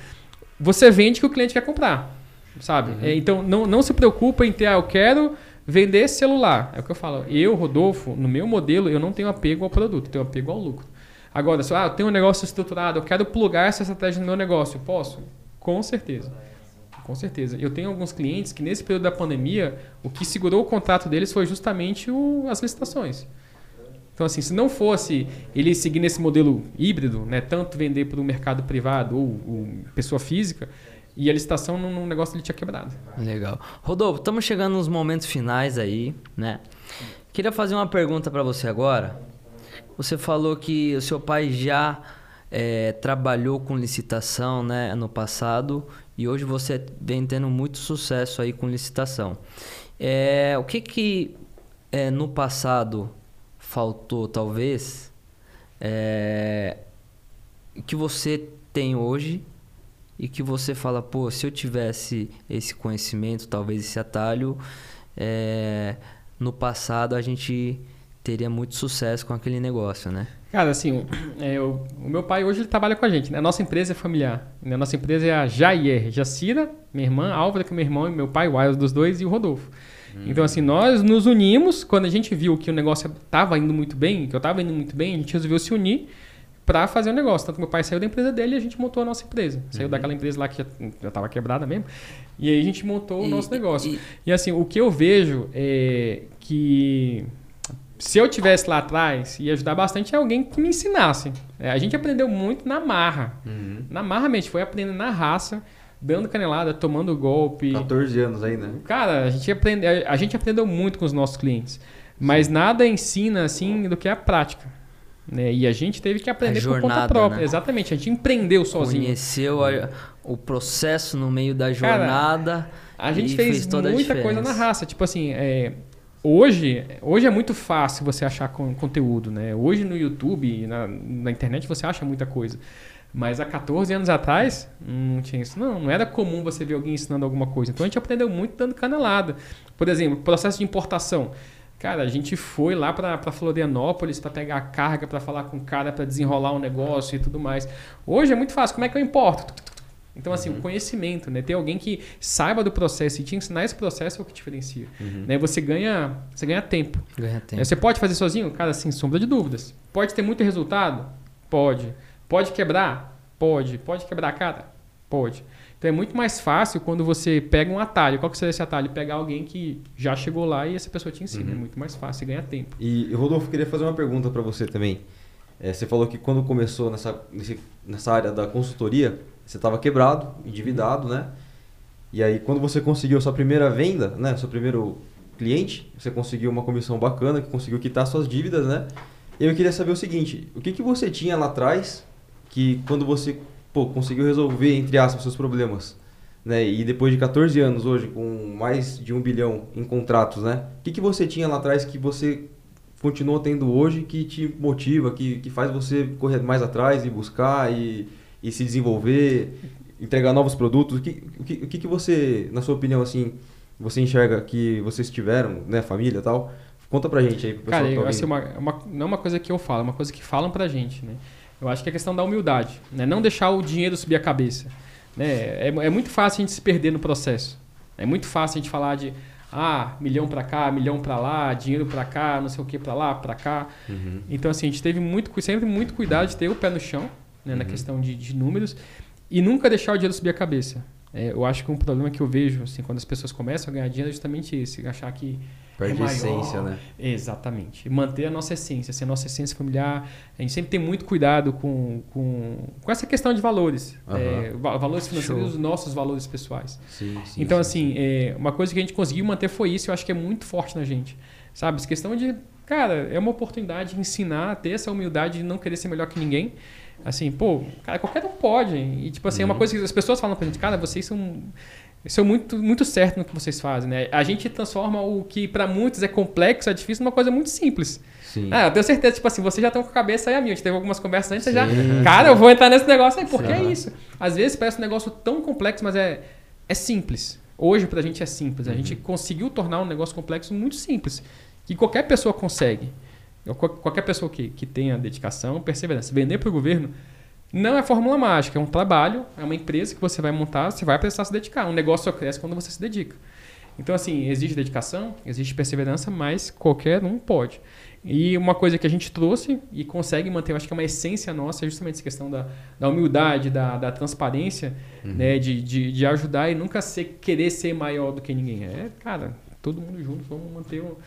Você vende que o cliente quer comprar, sabe? Uhum. É, então, não, não se preocupa em ter, ah, eu quero vender celular. É o que eu falo. Eu, Rodolfo, no meu modelo, eu não tenho apego ao produto, eu tenho apego ao lucro. Agora, se ah, eu tenho um negócio estruturado, eu quero plugar essa estratégia no meu negócio, posso? Com certeza. Com certeza. Eu tenho alguns clientes que nesse período da pandemia, o que segurou o contrato deles foi justamente o- as licitações. Então, assim, se não fosse ele seguir nesse modelo híbrido, né, tanto vender para o mercado privado ou, ou pessoa física, e a licitação num, negócio ele tinha quebrado. Legal. Rodolfo, estamos chegando nos momentos finais aí, né? Queria fazer uma pergunta para você agora. Você falou que o seu pai já eh, trabalhou com licitação, né, no passado, e hoje você vem tendo muito sucesso aí com licitação. Eh, o que que eh, no passado faltou, talvez, eh, que você tem hoje e que você fala, pô, se eu tivesse esse conhecimento, talvez esse atalho, é, no passado a gente teria muito sucesso com aquele negócio, né? Cara, assim, o- é, o meu pai hoje ele trabalha com a gente, né? A nossa empresa é familiar. Né? A nossa empresa é a Jair, Jacira, minha irmã, Álvaro, que é meu irmão, e meu pai, o Wiles dos dois, e o Rodolfo. Então, assim, nós nos unimos, quando a gente viu que o negócio estava indo muito bem, que eu estava indo muito bem, a gente resolveu se unir para fazer o negócio. Tanto que meu pai saiu da empresa dele e a gente montou a nossa empresa. Saiu daquela empresa lá que já estava quebrada mesmo. E aí a gente montou o E- nosso negócio. e- E assim, o que eu vejo é que se eu tivesse lá atrás, ia ajudar bastante alguém que me ensinasse. É, a gente aprendeu muito na marra. Uhum. Na marra mesmo, a gente foi aprendendo na raça, dando canelada, tomando golpe. 14 anos aí, né? Cara, a gente, aprende, a gente aprendeu muito com os nossos clientes. Mas nada ensina assim do que a prática. Né? E a gente teve que aprender por conta jornada, própria. né? Exatamente, a gente empreendeu sozinho. Conheceu a- o processo no meio da Cara, jornada. A gente e fez, toda a muita coisa na raça. Tipo assim, é, hoje, hoje é muito fácil você achar con- conteúdo, né? Hoje no YouTube, na, na internet, você acha muita coisa. Mas há 14 anos atrás, não tinha isso. Não, não era comum você ver alguém ensinando alguma coisa. Então a gente aprendeu muito dando canelada. Por exemplo, processo de importação. Cara, a gente foi lá para Florianópolis para pegar a carga, para falar com o cara, para desenrolar um negócio e tudo mais. Hoje é muito fácil. Como é que eu importo? Então, assim, o conhecimento, né? Ter alguém que saiba do processo e te ensinar esse processo é o que diferencia. Né? Você, ganha, você ganha tempo. Ganha tempo. É, Você pode fazer sozinho? Cara, sem sombra de dúvidas. Pode ter muito resultado? Pode. Pode quebrar? Pode. Pode quebrar a cara? Pode. Então é muito mais fácil quando você pega um atalho. Qual que seria esse atalho? Pegar alguém que já chegou lá e essa pessoa te ensina. Uhum. É muito mais fácil ganha tempo. E, Rodolfo, queria fazer uma pergunta para você também. É, você falou que quando começou nessa, nessa área da consultoria, você estava quebrado, endividado, né? E aí quando você conseguiu a sua primeira venda, né? Seu primeiro cliente, você conseguiu uma comissão bacana, que conseguiu quitar suas dívidas, né? Eu queria saber o seguinte, o que, que você tinha lá atrás que quando você pô, conseguiu resolver, entre aspas, seus problemas. Né? E depois de 14 anos hoje, com mais de um bilhão em contratos, né? O que, que você tinha lá atrás que você continua tendo hoje que te motiva, que, que faz você correr mais atrás e buscar e, e se desenvolver, entregar novos produtos? O que, o que, o que, que você, na sua opinião, assim, você enxerga que vocês tiveram, né, família e tal? Conta pra gente aí, pro pessoal Cara, que tá uma, uma, não é uma coisa que eu falo, é uma coisa que falam pra gente, né? Eu acho que é questão da humildade, né? Não deixar o dinheiro subir a cabeça. Né? É, é muito fácil a gente se perder no processo. É muito fácil a gente falar de ah, milhão para cá, milhão para lá, dinheiro para cá, não sei o que para lá, para cá. Uhum. Então assim, a gente teve muito, sempre muito cuidado de ter o pé no chão, né, uhum. na questão de, de, números e nunca deixar o dinheiro subir a cabeça. É, eu acho que um problema que eu vejo assim quando as pessoas começam a ganhar dinheiro é justamente esse, achar que Perde é a essência, né? Exatamente. Manter a nossa essência, assim, a nossa essência familiar. A gente sempre tem muito cuidado com, com, com essa questão de valores. Uhum. É, valores financeiros e os nossos valores pessoais. Sim, sim, então, sim, assim, sim. É, uma coisa que a gente conseguiu manter foi isso. Eu acho que é muito forte na gente. Sabe? Essa questão de... Cara, é uma oportunidade de ensinar, ter essa humildade de não querer ser melhor que ninguém. Assim, pô, cara, qualquer um pode. E, tipo assim, uhum. é uma uhum. coisa que as pessoas falam pra gente, cara, vocês são são muito, muito certo no que vocês fazem, né? A gente transforma o que para muitos é complexo, é difícil, numa coisa muito simples. Sim. Ah, eu tenho certeza, tipo assim, vocês já estão com a cabeça aí a minha. A gente teve algumas conversas antes, você já. Cara, eu vou entrar nesse negócio aí, porque Sim. é isso. Às vezes parece um negócio tão complexo, mas é, é simples. Hoje, pra gente, é simples. A gente uhum. conseguiu tornar um negócio complexo muito simples. Que qualquer pessoa consegue. Qualquer pessoa que, que tenha dedicação, perseverança. Vender para o governo não é fórmula mágica, é um trabalho, é uma empresa que você vai montar, você vai precisar se dedicar. Um negócio só cresce quando você se dedica. Então, assim, existe dedicação, existe perseverança, mas qualquer um pode. E uma coisa que a gente trouxe e consegue manter, eu acho que é uma essência nossa, é justamente essa questão da, da humildade, da, da transparência, uhum. né? De, de, de, ajudar e nunca ser, querer ser maior do que ninguém. É, cara, todo mundo junto, vamos manter o,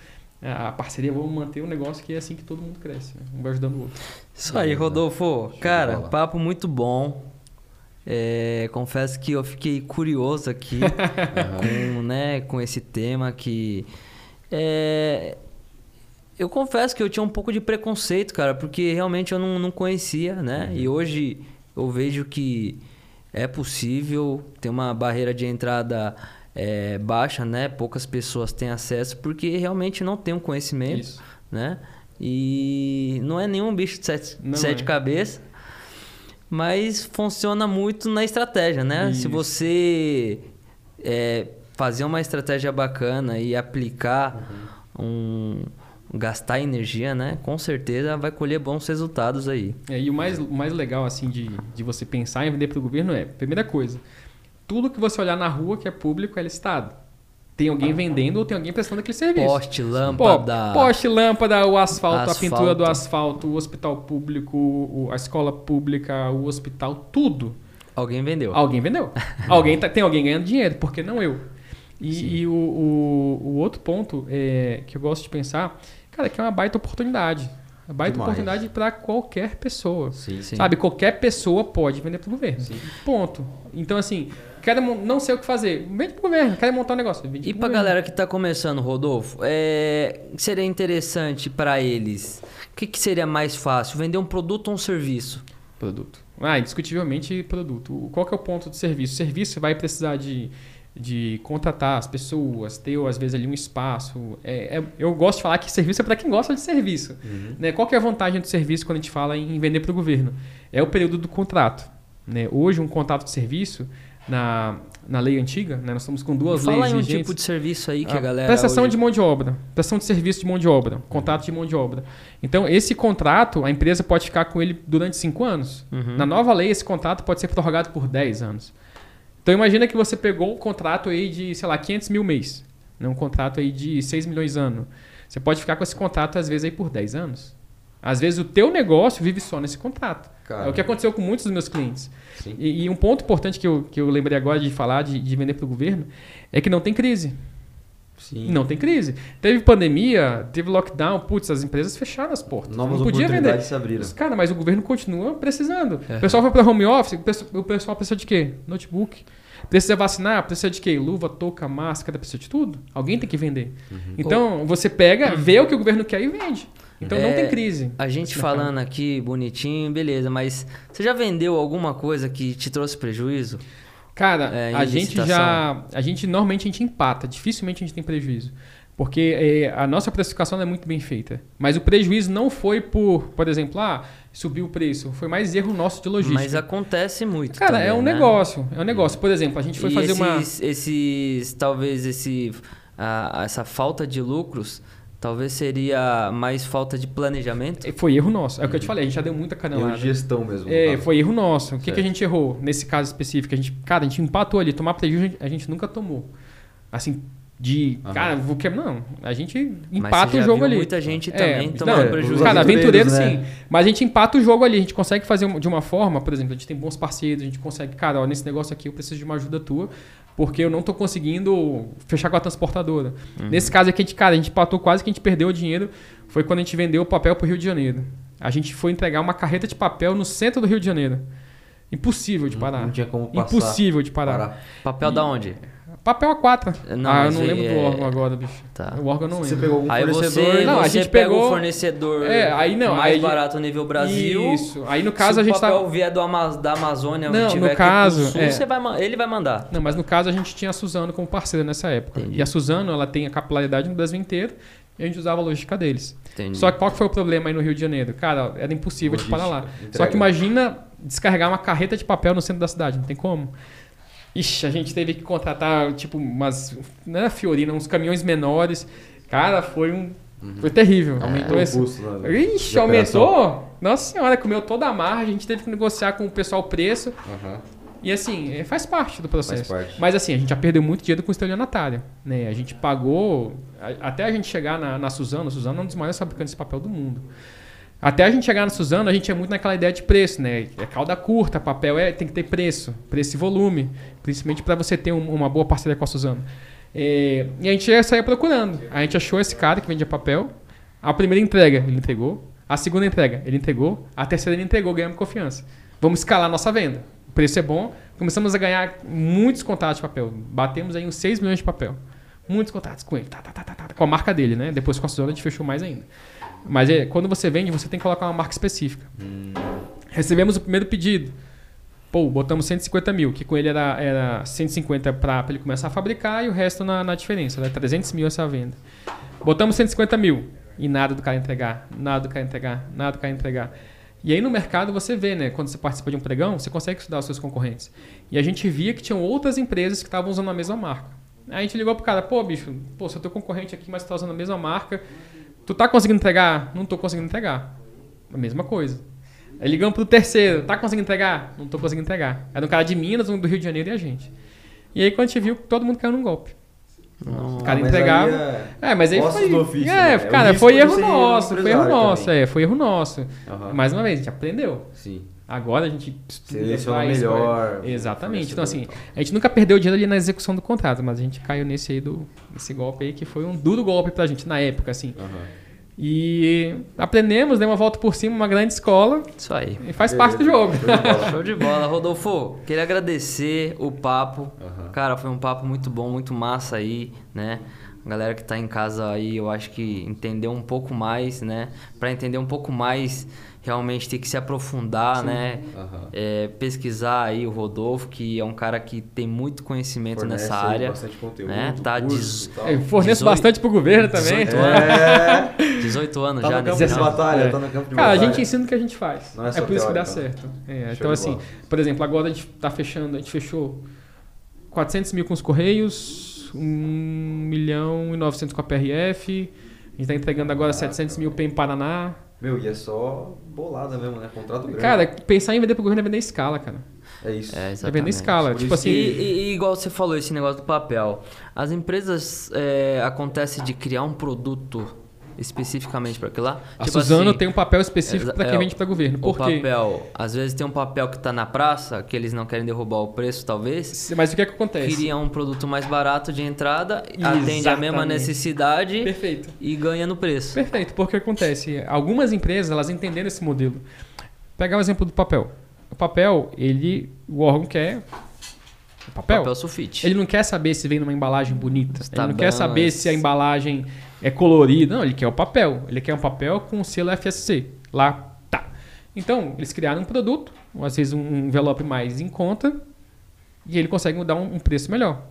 a parceria, vamos manter um negócio que é assim que todo mundo cresce, né? um vai ajudando o outro. Isso aí, Rodolfo. Cara, papo muito bom. É, confesso que eu fiquei curioso aqui com, né, com esse tema que é, eu confesso que eu tinha um pouco de preconceito, cara, porque realmente eu não, não conhecia, né? Uhum. E hoje eu vejo que é possível ter uma barreira de entrada é, baixa, né? Poucas pessoas têm acesso porque realmente não tem um conhecimento, Isso. né? E não é nenhum bicho de sete, sete é. cabeças, mas funciona muito na estratégia, né? Isso. Se você é, fazer uma estratégia bacana e aplicar uhum. um gastar energia, né? Com certeza vai colher bons resultados aí. É, e o mais, o mais legal, assim, de, de você pensar em vender para o governo é, primeira coisa, tudo que você olhar na rua que é público é listado. Tem alguém vendendo ou tem alguém prestando aquele serviço. Poste, lâmpada. Pô, poste, lâmpada, o asfalto, asfalto, a pintura do asfalto, o hospital público, a escola pública, o hospital, tudo. Alguém vendeu. Alguém vendeu. alguém tá, tem alguém ganhando dinheiro, porque não eu. E, e o, o, o, outro ponto é, que eu gosto de pensar, cara, é que é uma baita oportunidade. Uma baita Demais. oportunidade para qualquer pessoa. Sim, sim. Sabe, qualquer pessoa pode vender para o governo. Sim. Ponto. Então, assim, quero não sei o que fazer. Vende pro governo, quero montar um negócio. Vende e pra governo. galera que tá começando, Rodolfo, é... seria interessante para eles? O que, que seria mais fácil? Vender um produto ou um serviço? Produto. Ah, indiscutivelmente produto. Qual que é o ponto do serviço? O serviço vai precisar de, de contratar as pessoas, ter às vezes ali um espaço. É, é, eu gosto de falar que serviço é para quem gosta de serviço. Uhum. Né? Qual que é a vantagem do serviço quando a gente fala em vender para o governo? É o período do contrato. Né? Hoje, um contrato de serviço, na, na lei antiga, né? nós estamos com duas Fala leis Fala um tipo de serviço aí que a, a galera... Prestação hoje... de mão de obra, prestação de serviço de mão de obra, contrato de mão de obra. Então, esse contrato, a empresa pode ficar com ele durante cinco anos. Uhum. Na nova lei, esse contrato pode ser prorrogado por 10 anos. Então, imagina que você pegou um contrato aí de, sei lá, 500 mil mês. Né? Um contrato aí de 6 milhões ano. Você pode ficar com esse contrato, às vezes, aí por 10 anos. Às vezes o teu negócio vive só nesse contrato. É o que aconteceu com muitos dos meus clientes. E, e, um ponto importante que eu, que eu lembrei agora de falar, de, de vender para o governo, é que não tem crise. Sim. Não tem crise. Teve pandemia, teve lockdown, putz, as empresas fecharam as portas. Novas não podia vender. se abriram. Mas, cara, mas o governo continua precisando. É. O pessoal foi para home office, o pessoal precisa de quê? Notebook. Precisa vacinar, precisa de quê? Luva, touca, máscara, precisa de tudo. Alguém tem que vender. Uhum. Então, você pega, vê o que o governo quer e vende. Então é, não tem crise. A gente falando aqui bonitinho, beleza, mas você já vendeu alguma coisa que te trouxe prejuízo? Cara, é, a gente já. A gente normalmente a gente empata, dificilmente a gente tem prejuízo. Porque é, a nossa precificação é muito bem feita. Mas o prejuízo não foi por, por exemplo, ah, subiu o preço. Foi mais erro nosso de logística. Mas acontece muito. Cara, também, é um né? negócio. É um negócio. Por exemplo, a gente foi e fazer esses, uma. Esses. Talvez esse. A, essa falta de lucros Talvez seria mais falta de planejamento? Foi erro nosso. É o que eu te falei, a gente já deu muita canelada. Erro de gestão mesmo. É, foi erro nosso. O que, que, a gente errou nesse caso específico? A gente, cara, a gente empatou ali. Tomar prejuízo a gente nunca tomou. Assim, de. Uhum. Cara, vou quebrar. Não. A gente empata o jogo ali. muita gente é, também tomando não, prejuízo. Cara, aventureiro né? sim. Mas a gente empata o jogo ali. A gente consegue fazer de uma forma, por exemplo, a gente tem bons parceiros, a gente consegue, cara, ó, nesse negócio aqui eu preciso de uma ajuda tua porque eu não estou conseguindo fechar com a transportadora. Uhum. Nesse caso aqui, a gente, cara, a gente patou quase que a gente perdeu o dinheiro. Foi quando a gente vendeu o papel para o Rio de Janeiro. A gente foi entregar uma carreta de papel no centro do Rio de Janeiro. Impossível de parar. Não, não tinha como passar. Impossível de parar. parar. Papel e... da onde? Papel A4. Não, ah, eu não lembro é... do órgão agora, bicho. Tá. O órgão não lembro. Você pegou algum aí fornecedor? Você, não, a gente pegou o fornecedor é, aí não, mais aí... barato nível Brasil. Isso. Aí no caso a gente tá... Se o papel tá... vier do Ama... da Amazônia, não, tiver no caso, sul, é... você vai... ele vai mandar. Não, mas no caso a gente tinha a Suzano como parceira nessa época. Entendi. E a Suzano, ela tem a capilaridade no Brasil inteiro e a gente usava a logística deles. Entendi. Só que qual que foi o problema aí no Rio de Janeiro? Cara, era impossível logística, de parar lá. Entrega. Só que imagina descarregar uma carreta de papel no centro da cidade, não tem como. Ixi, a gente teve que contratar, tipo, umas. Não era Fiorina, uns caminhões menores. Cara, foi um. Uhum. Foi terrível. É, aumentou esse. Custo, né, Ixi, aumentou? Nossa senhora, comeu toda a marra, a gente teve que negociar com o pessoal o preço. Uhum. E assim, é, faz parte do processo. Parte. Mas assim, a gente já perdeu muito dinheiro com o estelionatário. Né? A gente pagou. Até a gente chegar na, na Suzano, a Suzano é um dos maiores fabricantes de papel do mundo. Até a gente chegar na Suzano, a gente é muito naquela ideia de preço, né? É cauda curta, papel é, tem que ter preço, preço e volume, principalmente para você ter um, uma boa parceria com a Suzano. É, e a gente sair procurando. A gente achou esse cara que vendia papel. A primeira entrega, ele entregou. A segunda entrega, ele entregou. A terceira, ele entregou, ganhamos confiança. Vamos escalar a nossa venda. O preço é bom. Começamos a ganhar muitos contatos de papel. Batemos aí uns 6 milhões de papel. Muitos contatos com ele. Tá, tá, tá, tá, tá com a marca dele, né? Depois com a Suzano a gente fechou mais ainda. Mas é, quando você vende, você tem que colocar uma marca específica. Hum. Recebemos o primeiro pedido. Pô, botamos 150 mil, que com ele era, era 150 para ele começar a fabricar e o resto na, na diferença. Né? 300 mil essa venda. Botamos 150 mil e nada do cara entregar, nada do cara entregar, nada do cara entregar. E aí no mercado você vê, né? Quando você participa de um pregão, você consegue estudar os seus concorrentes. E a gente via que tinham outras empresas que estavam usando a mesma marca. Aí a gente ligou pro cara, pô, bicho, pô, sou teu concorrente aqui, mas tá usando a mesma marca. Tu tá conseguindo entregar? Não tô conseguindo entregar. A mesma coisa. Aí ligamos pro terceiro, tá conseguindo entregar? Não tô conseguindo entregar. Era um cara de Minas, um do Rio de Janeiro e a gente. E aí quando a gente viu, todo mundo caiu num golpe. Nossa, o cara entregava. É, é, mas aí foi. Ofício, é, né? cara, foi erro nosso. Foi erro nosso, é, foi erro nosso. Uhum. Mais uma vez, a gente aprendeu. Sim. Agora a gente seleciona melhor. Exatamente. Então, assim, a gente nunca perdeu dinheiro ali na execução do contrato, mas a gente caiu nesse aí do nesse golpe aí que foi um duro golpe pra gente na época, assim. Uhum. E aprendemos, deu uma volta por cima, uma grande escola. Isso aí. E faz parte do jogo. Show de bola. Show de bola. Rodolfo, queria agradecer o papo. Uhum. Cara, foi um papo muito bom, muito massa aí, né? A galera que está em casa aí, eu acho que entendeu um pouco mais, né? Para entender um pouco mais realmente tem que se aprofundar, Sim. né? Uhum. É, pesquisar aí o Rodolfo, que é um cara que tem muito conhecimento Fornece nessa área. Bastante conteúdo, né? Tá curso, é, forneço 18, bastante pro governo também. 18 anos. 18 anos tá já no campo nesse de batalha, é. tá no campo de Cara, batalha. a gente ensina o que a gente faz. Não é, é por isso que dá certo. É, então, assim, por exemplo, agora a gente tá fechando, a gente fechou 400 mil com os Correios, 1 milhão e 900 com a PRF, a gente tá entregando agora ah, 700 mil em Paraná. Meu, e é só bolada mesmo, né? Contrato grande. Cara, pensar em vender pro governo é vender escala, cara. É isso. É, é vender escala. Por tipo assim. E, e, igual você falou, esse negócio do papel. As empresas é, acontece de criar um produto especificamente para aquilo lá? A tipo Suzano assim, tem um papel específico para quem é, vende para governo. Por o quê? papel, às vezes tem um papel que está na praça, que eles não querem derrubar o preço, talvez. Mas o que, é que acontece? Cria um produto mais barato de entrada, Exatamente. atende a mesma necessidade Perfeito. e ganha no preço. Perfeito, porque acontece? Algumas empresas, elas entenderam esse modelo. Pegar o exemplo do papel. O papel, ele, o órgão quer papel. Papel sulfite. Ele não quer saber se vem numa embalagem bonita. ele não quer saber se a embalagem é colorida. Não, ele quer o papel. Ele quer um papel com o selo FSC. Lá, tá. Então, eles criaram um produto, às vezes um envelope mais em conta, e ele consegue dar um, um preço melhor.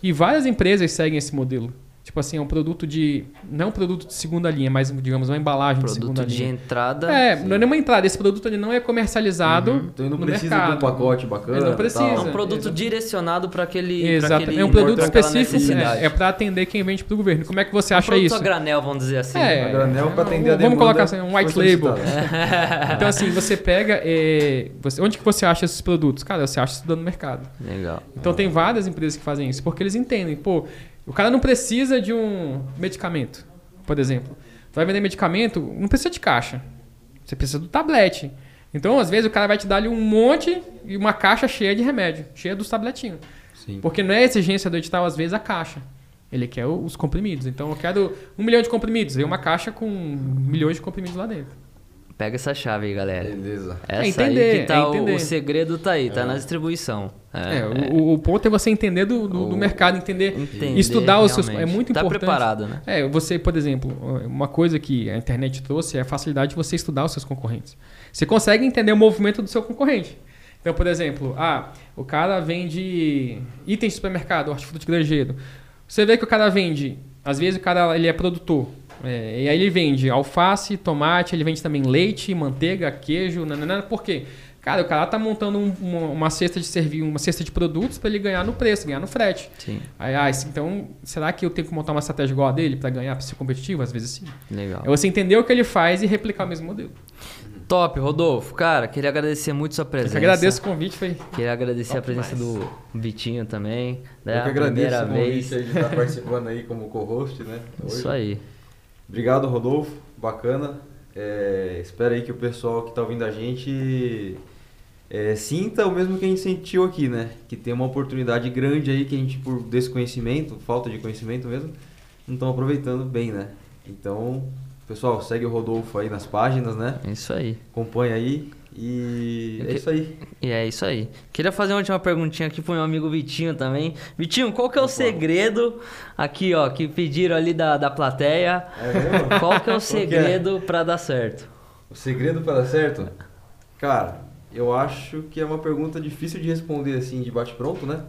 E várias empresas seguem esse modelo. Tipo assim, é um produto de. Não é um produto de segunda linha, mas, digamos, uma embalagem produto de segunda de linha. de entrada. É, sim. não é nenhuma entrada. Esse produto ele não é comercializado. Uhum. Então ele não precisa mercado. de um pacote bacana. Ele não precisa. É um produto Exato. direcionado para aquele. Exato. Aquele é um produto específico. É, é para atender quem vende para o governo. Como é que você acha um isso? a granel, vamos dizer assim. É, a granel para atender a Vamos colocar assim, um white label. então, assim, você pega. É, você, onde que você acha esses produtos? Cara, você acha estudando no mercado. Legal. Então, tem várias empresas que fazem isso, porque eles entendem. Pô, o cara não precisa de um medicamento, por exemplo. Tu vai vender medicamento, não precisa de caixa. Você precisa do tablete. Então, às vezes, o cara vai te dar ali um monte e uma caixa cheia de remédio, cheia dos tabletinhos. Sim. Porque não é exigência do edital, às vezes, a caixa. Ele quer os comprimidos. Então, eu quero um milhão de comprimidos. E uma caixa com milhões de comprimidos lá dentro. Pega essa chave aí, galera. Beleza. Essa é entender, aí que tá é o, o, segredo tá aí, tá é. na distribuição. É, é o, o, ponto é você entender do, do, do mercado, entender, entender, estudar os seus. É muito tá importante. Tá preparado, né? É, você, por exemplo, uma coisa que a internet trouxe é a facilidade de você estudar os seus concorrentes. Você consegue entender o movimento do seu concorrente. Então, por exemplo, ah, o cara vende itens de supermercado, hortifruti granjeiro. Você vê que o cara vende, às vezes o cara ele é produtor. É, e aí ele vende alface, tomate, ele vende também leite, manteiga, queijo, nanana. Por quê? Cara, o cara tá montando um, uma, uma, cesta de servir, uma cesta de produtos para ele ganhar no preço, ganhar no frete. Sim. Aí, ah, então, será que eu tenho que montar uma estratégia igual a dele para ganhar, para ser competitivo? Às vezes sim. Legal. É você entender o que ele faz e replicar o mesmo modelo. Top, Rodolfo. Cara, queria agradecer muito sua presença. Eu que agradeço o convite. Foi queria agradecer Top a presença demais. do Vitinho também. Né? Eu que agradeço o convite vez. de estar participando aí como co-host, né? Hoje. Isso aí. Obrigado, Rodolfo. Bacana. É, espero aí que o pessoal que está ouvindo a gente é, sinta o mesmo que a gente sentiu aqui, né? Que tem uma oportunidade grande aí que a gente, por desconhecimento, falta de conhecimento mesmo, não estão aproveitando bem, né? Então, pessoal, segue o Rodolfo aí nas páginas, né? É isso aí. Acompanha aí. E é isso aí. E é isso aí. Queria fazer uma última perguntinha aqui pro meu amigo Vitinho também. Vitinho, qual que é o segredo aqui, ó, que pediram ali da, da plateia? É mesmo? Qual que é o segredo é? para dar certo? O segredo para dar certo? Cara, eu acho que é uma pergunta difícil de responder assim de bate pronto, né?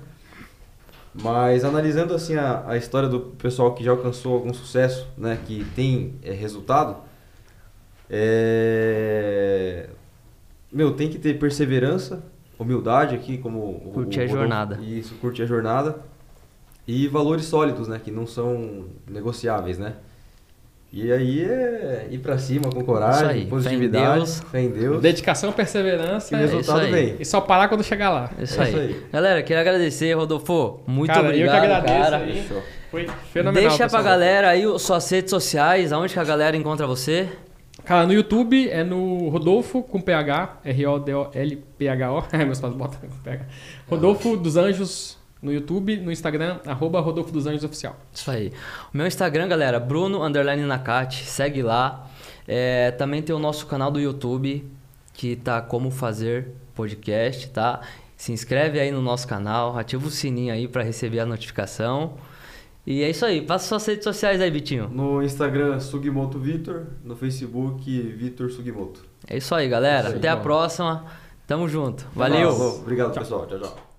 Mas analisando assim a, a história do pessoal que já alcançou algum sucesso, né, que tem é, resultado, é, meu, tem que ter perseverança, humildade aqui, como curtir o, a jornada. Isso, curtir a jornada. E valores sólidos, né, que não são negociáveis, né? E aí é ir pra cima com coragem, aí, positividade, fé em, Deus. Dedicação, perseverança. E o resultado é vem. E só parar quando chegar lá. Isso, é aí. isso aí. Galera, queria agradecer, Rodolfo. Muito cara, obrigado, eu que agradeço cara. Aí. Foi fenomenal. Deixa pra galera aí suas redes sociais, aonde que a galera encontra você. Cara, no YouTube é no Rodolfo com PH, R-O-D-O-L-P-H-O. Meus pais botam com PH. Rodolfo dos Anjos no YouTube, no Instagram, arroba Rodolfo dos Anjos Oficial. Isso aí. O meu Instagram, galera, Bruno Underline Nakati, segue lá. É, também tem o nosso canal do YouTube, que tá Como Fazer Podcast, tá? Se inscreve aí no nosso canal, ativa o sininho aí para receber a notificação. E é isso aí. Passa suas redes sociais aí, Vitinho. No Instagram, Sugimoto Vitor. No Facebook, Vitor Sugimoto. É isso aí, galera. Isso aí, Até bom. a próxima. Tamo junto. Valeu. Obrigado, tchau. pessoal. Tchau, tchau.